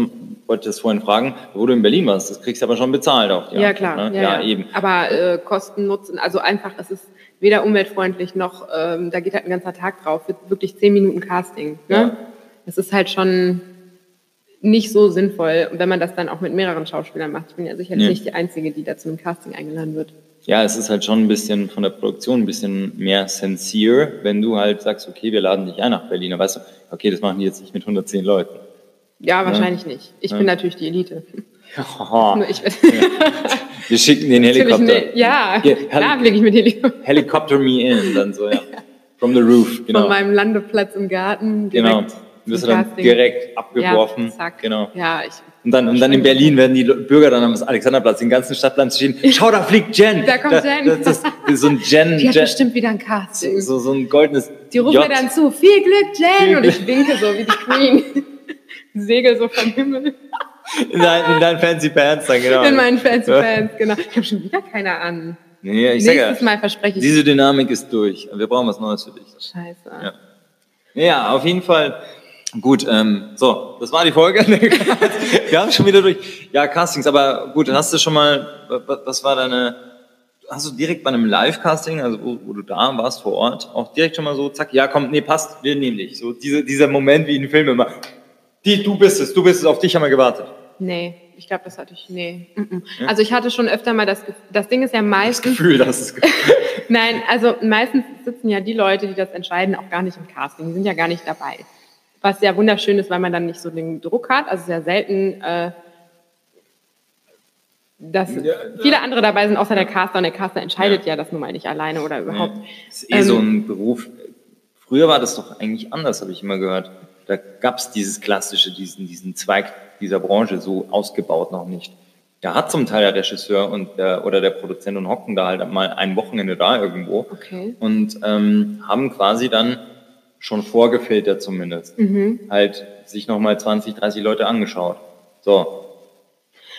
wollte das vorhin fragen, wo du in Berlin warst, das kriegst du aber schon bezahlt auch. Ja, Antwort, klar. Ne? Ja, Ja, eben. Aber äh, Kosten, Nutzen, also einfach, es ist weder umweltfreundlich noch, ähm, da geht halt ein ganzer Tag drauf, wirklich zehn Minuten Casting. Ne? Ja. Das ist halt schon nicht so sinnvoll, wenn man das dann auch mit mehreren Schauspielern macht. Ich bin ja sicherlich Nee. nicht die Einzige, die da zu einem Casting eingeladen wird. Ja, es ist halt schon ein bisschen von der Produktion ein bisschen mehr sincere, wenn du halt sagst, okay, wir laden dich ein nach Berlin. Weißt du, okay, das machen die jetzt nicht mit 110 Leuten. Ja, wahrscheinlich nicht. Ich Ja. bin natürlich die Elite. Haha. Nur ich Wir schicken den Helikopter. ne, ja, Hier, Heli- fliege ich mit Helikopter Helicopter me in, dann so, ja. From the roof, genau. von meinem Landeplatz im Garten direkt genau. Wirst du dann Casting. direkt abgeworfen. Ja, zack. Genau. Ja, ich, Und dann, und dann in Berlin werden die Bürger dann am Alexanderplatz, den ganzen Stadtplan stehen. Schau, da fliegt Jen. Da kommt Jen. Das, das, das so ein Jen, die hat Jen bestimmt wieder ein Casting. so, so ein goldenes Die rufen J. mir dann zu, viel Glück, Jen! Viel Und ich winke so wie die Queen. Segel so vom Himmel in, dein, in deinen fancy Pants dann, genau. in meinen fancy Fans, genau. Ich habe schon wieder keine an. Nee, ich sag ja, Nächstes Mal verspreche ich. diese Dynamik ist durch. Wir brauchen was Neues für dich. Scheiße. Ja. Ja, auf jeden Fall. Gut, ähm, so, das war die Folge. Wir haben schon wieder durch. Ja, Castings, aber gut, hast du schon mal, wa- was war deine, hast du direkt bei einem Live-Casting, also wo, wo du da warst vor Ort, auch direkt schon mal so, zack, ja, komm, nee, passt, wir nehmen dich. So diese, dieser Moment wie in Filmen immer. Die, du bist es, du bist es, auf dich haben wir gewartet. Nee, ich glaube, das hatte ich, nee. mm, mm. Also ich hatte schon öfter mal das, das Ding ist ja meistens, Gefühl, das ist nein, also meistens sitzen ja die Leute, die das entscheiden, auch gar nicht im Casting, die sind ja gar nicht dabei. Was ja wunderschön ist, weil man dann nicht so den Druck hat, also ja selten, äh, dass Ja, viele andere dabei sind, außer der Caster, und der Caster entscheidet ja, das nun mal nicht alleine oder überhaupt. Das ist eh so Ähm, ein Beruf. Früher war das doch eigentlich anders, habe ich immer gehört. Da gab es dieses klassische, diesen, diesen Zweig dieser Branche so ausgebaut noch nicht. Da hat zum Teil der Regisseur und der, oder der Produzent und hocken da halt mal ein Wochenende da irgendwo Okay. und ähm, haben quasi dann schon vorgefiltert zumindest. Mhm. Halt sich nochmal 20, 30 Leute angeschaut. So,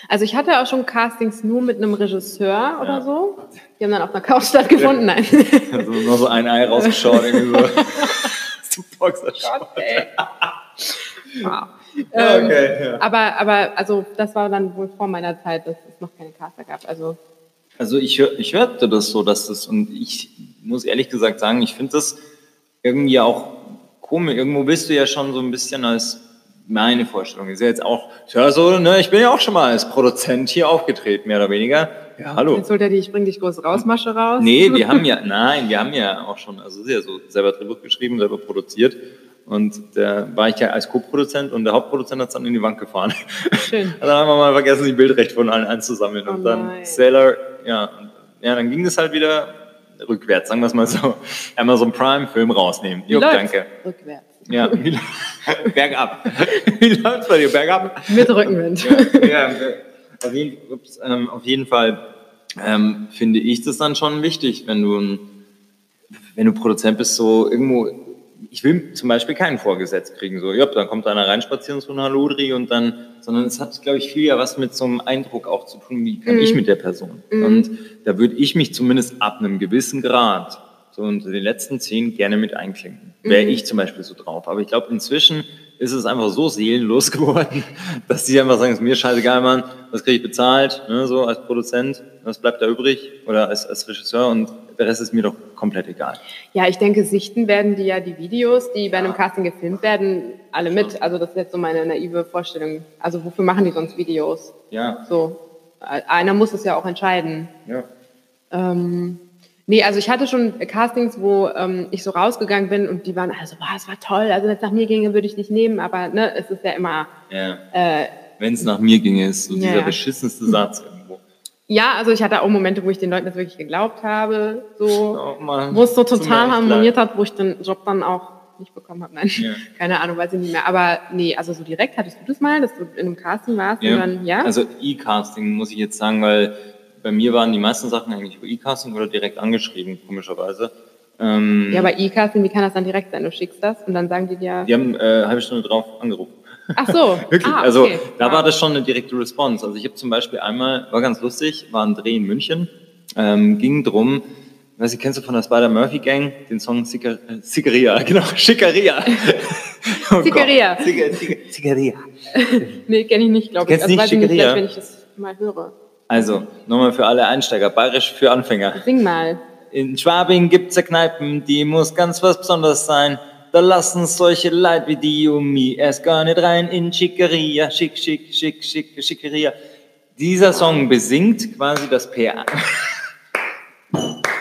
Also ich hatte auch schon Castings nur mit einem Regisseur oder so. Die haben dann auf einer Couch stattgefunden. Nein. also nur so ein Ei rausgeschaut. irgendwie so. Zum Boxershot. Wow. Ja, Ähm, okay, ja. Aber, aber also das war dann wohl vor meiner Zeit, dass es noch keine Caster gab. Also Also ich, ich hörte das so, dass das, und ich muss ehrlich gesagt sagen, ich finde das irgendwie auch komisch. Irgendwo bist du ja schon so ein bisschen als meine Vorstellung. Ist ja jetzt auch, ja so, ne, ich bin ja auch schon mal als Produzent hier aufgetreten, mehr oder weniger. Ja, hallo. jetzt holt er die Ich bring dich groß raus Masche raus. Nee, wir haben ja, nein, wir haben ja auch schon, also sehr so selber Drehbuch geschrieben, selber produziert. Und da war ich ja als Co-Produzent und der Hauptproduzent hat es dann in die Wand gefahren. Schön. dann haben wir mal vergessen, die Bildrechte von allen einzusammeln. und Oh dann nein. Sailor, ja, und, ja, dann ging es halt wieder rückwärts, sagen wir es mal so. Einmal so einen Prime-Film rausnehmen. Jo, danke. Rückwärts. Ja, bergab. Wie läuft's bei dir? Bergab? Mit Rückenwind. ja, auf jeden, ups, ähm, auf jeden Fall ähm, finde ich das dann schon wichtig, wenn du ein, wenn du Produzent bist, so irgendwo. Ich will zum Beispiel keinen Vorgesetzt kriegen, so, ja, dann kommt einer reinspazieren, so ein Halodri und dann, sondern es hat, glaube ich, viel ja was mit so einem Eindruck auch zu tun, wie kann ich mit der Person. Und da würde ich mich zumindest ab einem gewissen Grad, so unter den letzten zehn, gerne mit einklinken. Wäre ich zum Beispiel so drauf. Aber ich glaube, inzwischen ist es einfach so seelenlos geworden, dass die einfach sagen, es ist mir scheißegal, Mann, was kriege ich bezahlt, ne, so als Produzent, was bleibt da übrig oder als, als Regisseur und der Rest ist mir doch komplett egal. Ja, ich denke, sichten werden die ja die Videos, die bei einem Casting gefilmt werden, alle mit. Also das ist jetzt so meine naive Vorstellung. Also wofür machen die sonst Videos? Ja. So, äh, einer muss es ja auch entscheiden. Ja. Ähm, nee, also ich hatte schon Castings, wo ähm, ich so rausgegangen bin und die waren also, wow, es war toll. Also wenn es nach mir ginge, würde ich dich nehmen, aber ne, es ist ja immer. ja. Äh, Wenn es nach mir ginge, ist so Ja, dieser ja. beschissenste Satz. Ja, also ich hatte auch Momente, wo ich den Leuten das wirklich geglaubt habe, so, Oh, wo es so total harmoniert hat, wo ich den Job dann auch nicht bekommen habe. Nein, Ja. keine Ahnung, weiß ich nicht mehr. Aber nee, also so direkt hattest du das mal, dass du in einem Casting warst und dann, ja? Also E-Casting muss ich jetzt sagen, weil bei mir waren die meisten Sachen eigentlich über E-Casting oder direkt angeschrieben, komischerweise. Ähm, ja, bei E-Casting, wie kann das dann direkt sein? Du schickst das und dann sagen die dir, Die haben äh, eine halbe Stunde drauf angerufen. Ach so. Wirklich, ah, also okay. da Ah. war das schon eine direkte Response. Also ich habe zum Beispiel einmal, war ganz lustig, war ein Dreh in München, ähm, ging drum, weiß ich, kennst du von der Spider-Murphy Gang den Song Sicker- äh, Sickeria, genau, Schickeria. Oh Sicker- Sickeria. Nee, kenne ich nicht, glaube ich. Kennst du nicht nicht, Schickeria? vielleicht, wenn ich das mal höre. Also, nochmal für alle Einsteiger, bayerisch für Anfänger. Sing mal. In Schwabing gibt's ja Kneipen, die muss ganz was Besonderes sein. Da lassen solche Leid wie die und mich erst gar nicht rein in Schickeria, schick, schick, schick, schick, Schickeria. Dieser Song besingt quasi das PR.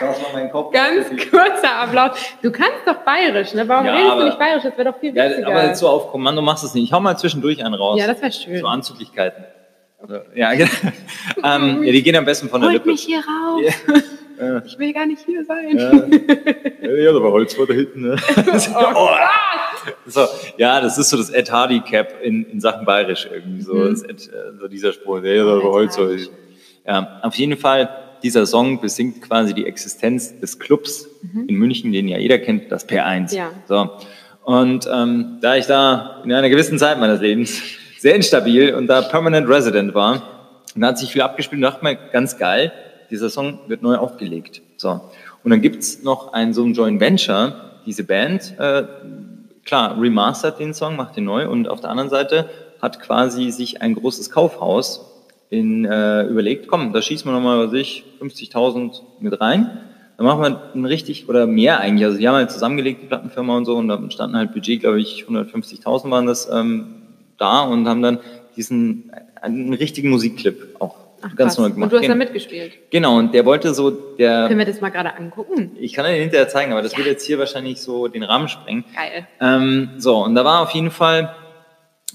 Das war mein Kopf. Ganz kurzer Applaus. Du kannst doch bayerisch, ne? Warum Ja, redest du aber- nicht bayerisch? Das wäre doch viel Ja, witziger. aber jetzt so auf Kommando machst du es nicht. Ich hau mal zwischendurch einen raus. Ja, das wäre schön. So Anzüglichkeiten. Also, ja, genau. ähm, ja, die gehen am besten von der Holt Lippe. mich hier raus. Ja. Ich will gar nicht hier sein. Ja, ja, da war Holz vor da hinten. Ne? Oh, So, ja, das ist so das Ed Hardy Cap in, in Sachen Bayerisch irgendwie so, das Ed, so dieser Spruch. Ja, da war Holz vor. Ja, auf jeden Fall, dieser Song besingt quasi die Existenz des Clubs in München, den ja jeder kennt, das P1. Ja. So. Und ähm, da ich da in einer gewissen Zeit meines Lebens sehr instabil und da Permanent Resident war, da hat sich viel abgespielt und dachte mir, ganz geil, dieser Song wird neu aufgelegt. So. Und dann gibt's noch ein so ein Joint Venture, diese Band, äh, klar, remastert den Song, macht den neu und auf der anderen Seite hat quasi sich ein großes Kaufhaus in, äh, überlegt, komm, da schießen wir nochmal, was ich, 50.000 mit rein. Dann machen wir ein richtig, oder mehr eigentlich, also die haben halt zusammengelegt, die Plattenfirma und so, und da standen halt Budget, glaube ich, 150.000 waren das ähm, da und haben dann diesen, einen richtigen Musikclip auch Ach, ganz krass. neu gemacht. Und du hast da mitgespielt. Genau, und der wollte so, der, Können wir das mal gerade angucken? ich kann dir hinterher zeigen, aber das wird jetzt hier wahrscheinlich so den Rahmen sprengen. Geil. Ähm, so, und da war auf jeden Fall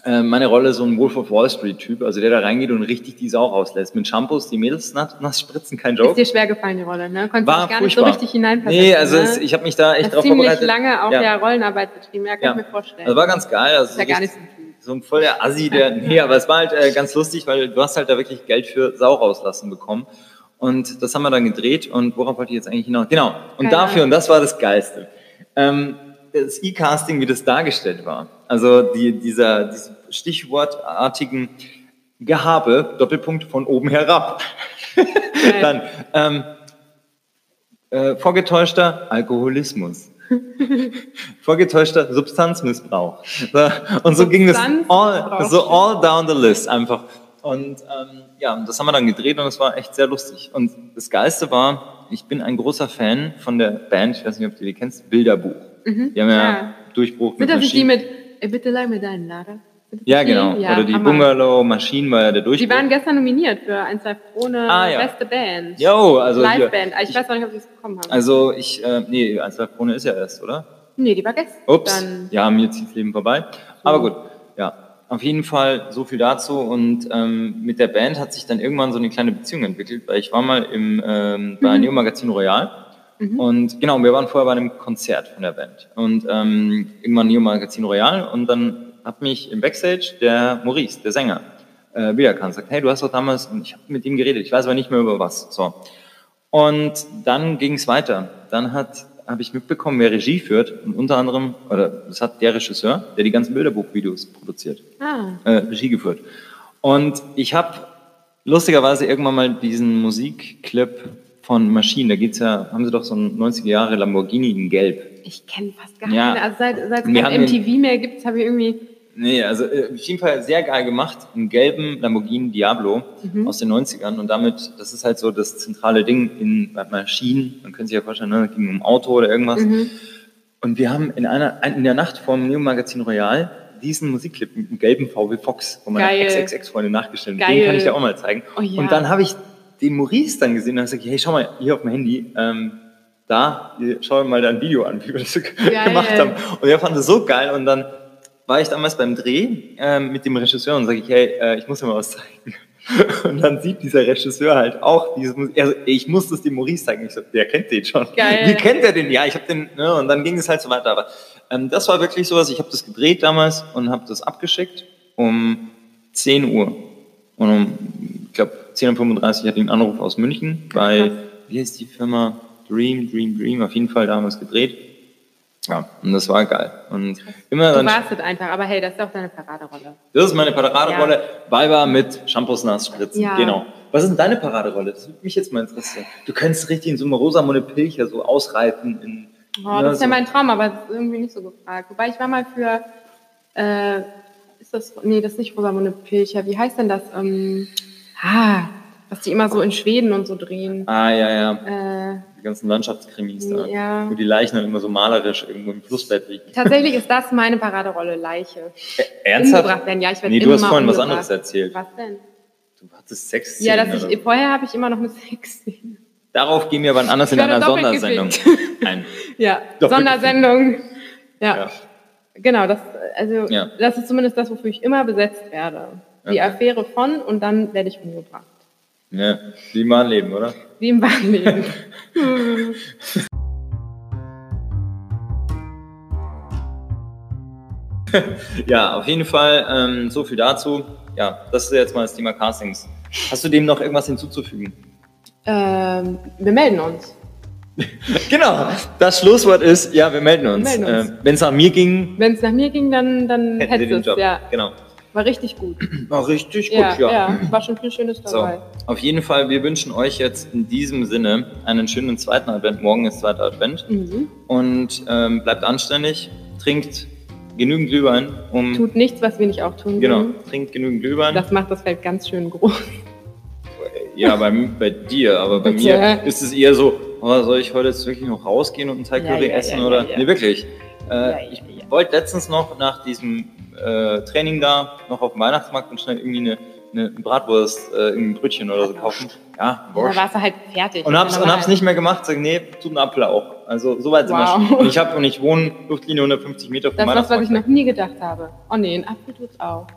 äh, meine Rolle so ein Wolf of Wall Street Typ, also der da reingeht und richtig die Sau rauslässt. Mit Shampoos, die Mädels nass, nass spritzen, kein Ist Joke. dir schwer gefallen, die Rolle, ne? Konntest War dich gar nicht so richtig hineinversetzen. Nee, also ne? es, ich habe mich da echt Hast drauf ziemlich vorbereitet. lange auch ja. der Rollenarbeit betrieben, ja, kann ja. ich mir vorstellen. Also war ganz geil. Also ist ja gar nicht so. So ein voller Assi, der, nee, aber es war halt äh, ganz lustig, weil du hast halt da wirklich Geld für Sau rauslassen bekommen. Und das haben wir dann gedreht und worauf wollte ich jetzt eigentlich hinaus? Genau. Und Keine dafür, Ahnung. und das war das Geilste, ähm, das E-Casting, wie das dargestellt war. Also die, dieser, diese stichwortartigen Gehabe, Doppelpunkt von oben herab. dann ähm, äh, vorgetäuschter Alkoholismus. Vorgetäuschter Substanzmissbrauch. Und so ging es all, so all down the list einfach. Und ähm, ja, das haben wir dann gedreht und es war echt sehr lustig. Und das Geilste war, ich bin ein großer Fan von der Band, ich weiß nicht, ob du die kennst, Bilderbuch. die haben ja, ja. Durchbruch Sind das nicht die mit, bitte leih mir deinen Lader? Ja, genau. Ja, Oder die Hammer. Bungalow Maschinen war ja der Durchbruch. Die waren gestern nominiert für ein, zwei Krone Ah, ja. beste Band. Jo, also Liveband. Ich, weiß noch nicht, ob sie es bekommen haben. Also ich, äh, nee, Einzelkrone ist ja erst, oder? nee, die war gestern. Ups, ja, mir zieht das Leben vorbei. Aber gut, ja. Auf jeden Fall so viel dazu. Und ähm, mit der Band hat sich dann irgendwann so eine kleine Beziehung entwickelt, weil ich war mal im, ähm, bei Neo Magazin Royal. Und genau, wir waren vorher bei einem Konzert von der Band. Und ähm, irgendwann Neo Magazin Royal. Und dann hat mich im Backstage der Maurice, der Sänger, äh, wiedererkannt. Sagt, hey, du hast doch damals, und ich habe mit ihm geredet, ich weiß aber nicht mehr über was. So. Und dann ging es weiter. Dann hat habe ich mitbekommen, wer Regie führt und unter anderem, oder das hat der Regisseur, der die ganzen Bilderbuchvideos produziert, Ah, äh, Regie geführt. Und ich habe lustigerweise irgendwann mal diesen Musikclip von Maschinen, da geht's ja, haben sie doch so einen 90er Jahre Lamborghini in Gelb. ich kenne fast gar Ja. keine. Also seit, seit es kein MTV mehr gibt, habe ich irgendwie Nee, also äh, auf jeden Fall sehr geil gemacht. Einen gelben Lamborghini Diablo Mhm. aus den 90ern. Und damit, das ist halt so das zentrale Ding in Maschinen. Man könnte sich ja vorstellen, ne, es ging um Auto oder irgendwas. Mhm. Und wir haben in einer in der Nacht vom Neo Magazin Royal diesen Musikclip mit einem gelben VW Fox von meiner Geil. XXX-Freundin nachgestellt. Geil. Den kann ich dir auch mal zeigen. Oh ja. Und dann habe ich den Maurice dann gesehen und habe gesagt, hey, schau mal hier auf dem Handy, ähm, da, schau mal dein Video an, wie wir das so gemacht haben. Und er fand das so geil und dann war ich damals beim Dreh ähm, mit dem Regisseur und sage ich, hey, äh, ich muss dir mal was zeigen. Und dann sieht dieser Regisseur halt auch dieses Musik. Also, ich muss das dem Maurice zeigen. Ich so, der kennt den schon. Geil. Wie kennt er den? Ja, ich habe den. Ne? Und dann ging es halt so weiter. Aber ähm, das war wirklich sowas. Ich habe das gedreht damals und habe das abgeschickt um 10 Uhr. Und um, ich glaube, 10.35 Uhr hatte ich einen Anruf aus München bei, wie heißt die Firma? Dream, Dream, Dream. Auf jeden Fall damals gedreht. Ja, und das war geil. Und immer Du dann. warst es einfach, aber hey, das ist auch deine Paraderolle. Das ist meine Paraderolle. Weiber mit Shampoos nass spritzen. Ja. Genau. Was ist denn deine Paraderolle? Das würde mich jetzt mal interessieren. Du könntest richtig in so eine rosamunde Pilcher so ausreiten. In, Oh, Ja, das ist ja so. mein Traum, aber das ist irgendwie nicht so gefragt. Wobei ich war mal für, äh, ist das, nee, das ist nicht Rosamunde Pilcher. Wie heißt denn das? Ähm, ah, was die immer so in Schweden und so drehen. Ah, ja, ja. Äh, Die ganzen Landschaftskrimis da. Ja. Wo die Leichen dann immer so malerisch irgendwo im Flussbett liegen. tatsächlich ist das meine Paraderolle, Leiche. Ernsthaft? Umgebracht werden, ja, ich werde Nee, du hast vorhin was anderes erzählt. Was denn? Du hattest Sex. Ja, dass ich, vorher habe ich immer noch eine Sexszene. Darauf gehen wir wann anders in einer Sondersendung ein. Ja, Sondersendung. Ja. Ja. Genau, das, also, Ja. das ist zumindest das, wofür ich immer besetzt werde. Die Okay. Affäre von und dann werde ich umgebracht. Ja, wie mal leben, oder? Wie im wahren Leben. Ja, auf jeden Fall ähm, so viel dazu. Ja, das ist jetzt mal das Thema Castings. Hast du dem noch irgendwas hinzuzufügen? ähm, wir melden uns. Genau, das Schlusswort ist, ja, wir melden uns. Uns. Äh, Wenn es nach mir ging, Wenn es nach mir ging, dann, dann hätten hättest den du es. Job. Ja, Genau. War richtig gut. War richtig Ja, gut, ja, ja. war schon viel Schönes So, dabei. auf jeden Fall, wir wünschen euch jetzt in diesem Sinne einen schönen zweiten Advent. Morgen ist zweiter Advent. Mhm. Und ähm, bleibt anständig, trinkt genügend Glühwein, um. Tut nichts, was wir nicht auch tun genau, würden. trinkt genügend Glühwein. Das macht das Feld ganz schön groß. Ja, bei, bei dir, aber bei Bitte. mir ist es eher so, oh, soll ich heute jetzt wirklich noch rausgehen und einen Teig Ja, Curry ja, essen ja, oder? ja, ja. Nee, wirklich. Äh, Ja, ja, ich ja. wollte letztens noch nach diesem äh, Training da noch auf dem Weihnachtsmarkt und schnell irgendwie eine, eine Bratwurst, äh, ein Brötchen oder so kaufen. Ja, Da wurscht. warst du halt fertig. Und hab's, und hab's nicht mehr gemacht, sag, nee, tut ein Apfel auch. Also, so weit sind wir Wow. schon. Und ich hab, und ich wohne Luftlinie 150 Meter vom Das ist was, was ich Weihnachtsmarkt. noch nie gedacht habe. Oh nee, ein Apfel tut's auch.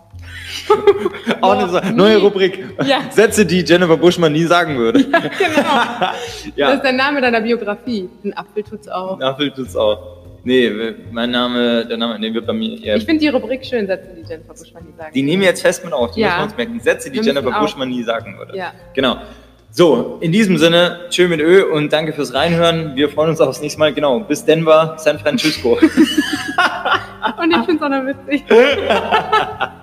Auch eine neue Rubrik. Ja. Sätze, die Jennifer Buschmann nie sagen würde. Genau. Das Ja, ist der Name deiner Biografie. Ein Apfel tut's auch. ein Apfel tut's auch. Nee, mein Name, der Name, nee, wird bei mir eher. Ich finde die Rubrik schön, Sätze, die Jennifer Buschmann nie sagt. Die nehmen wir jetzt fest mit auf, die Ja. müssen wir uns merken. Sätze, die Jennifer auch- Buschmann nie sagen würde. Ja. Genau. So, in diesem Sinne, schön mit Ö und danke fürs Reinhören. Wir freuen uns aufs nächste Mal. Genau, bis Denver, San Francisco. Und ich finde es auch noch witzig.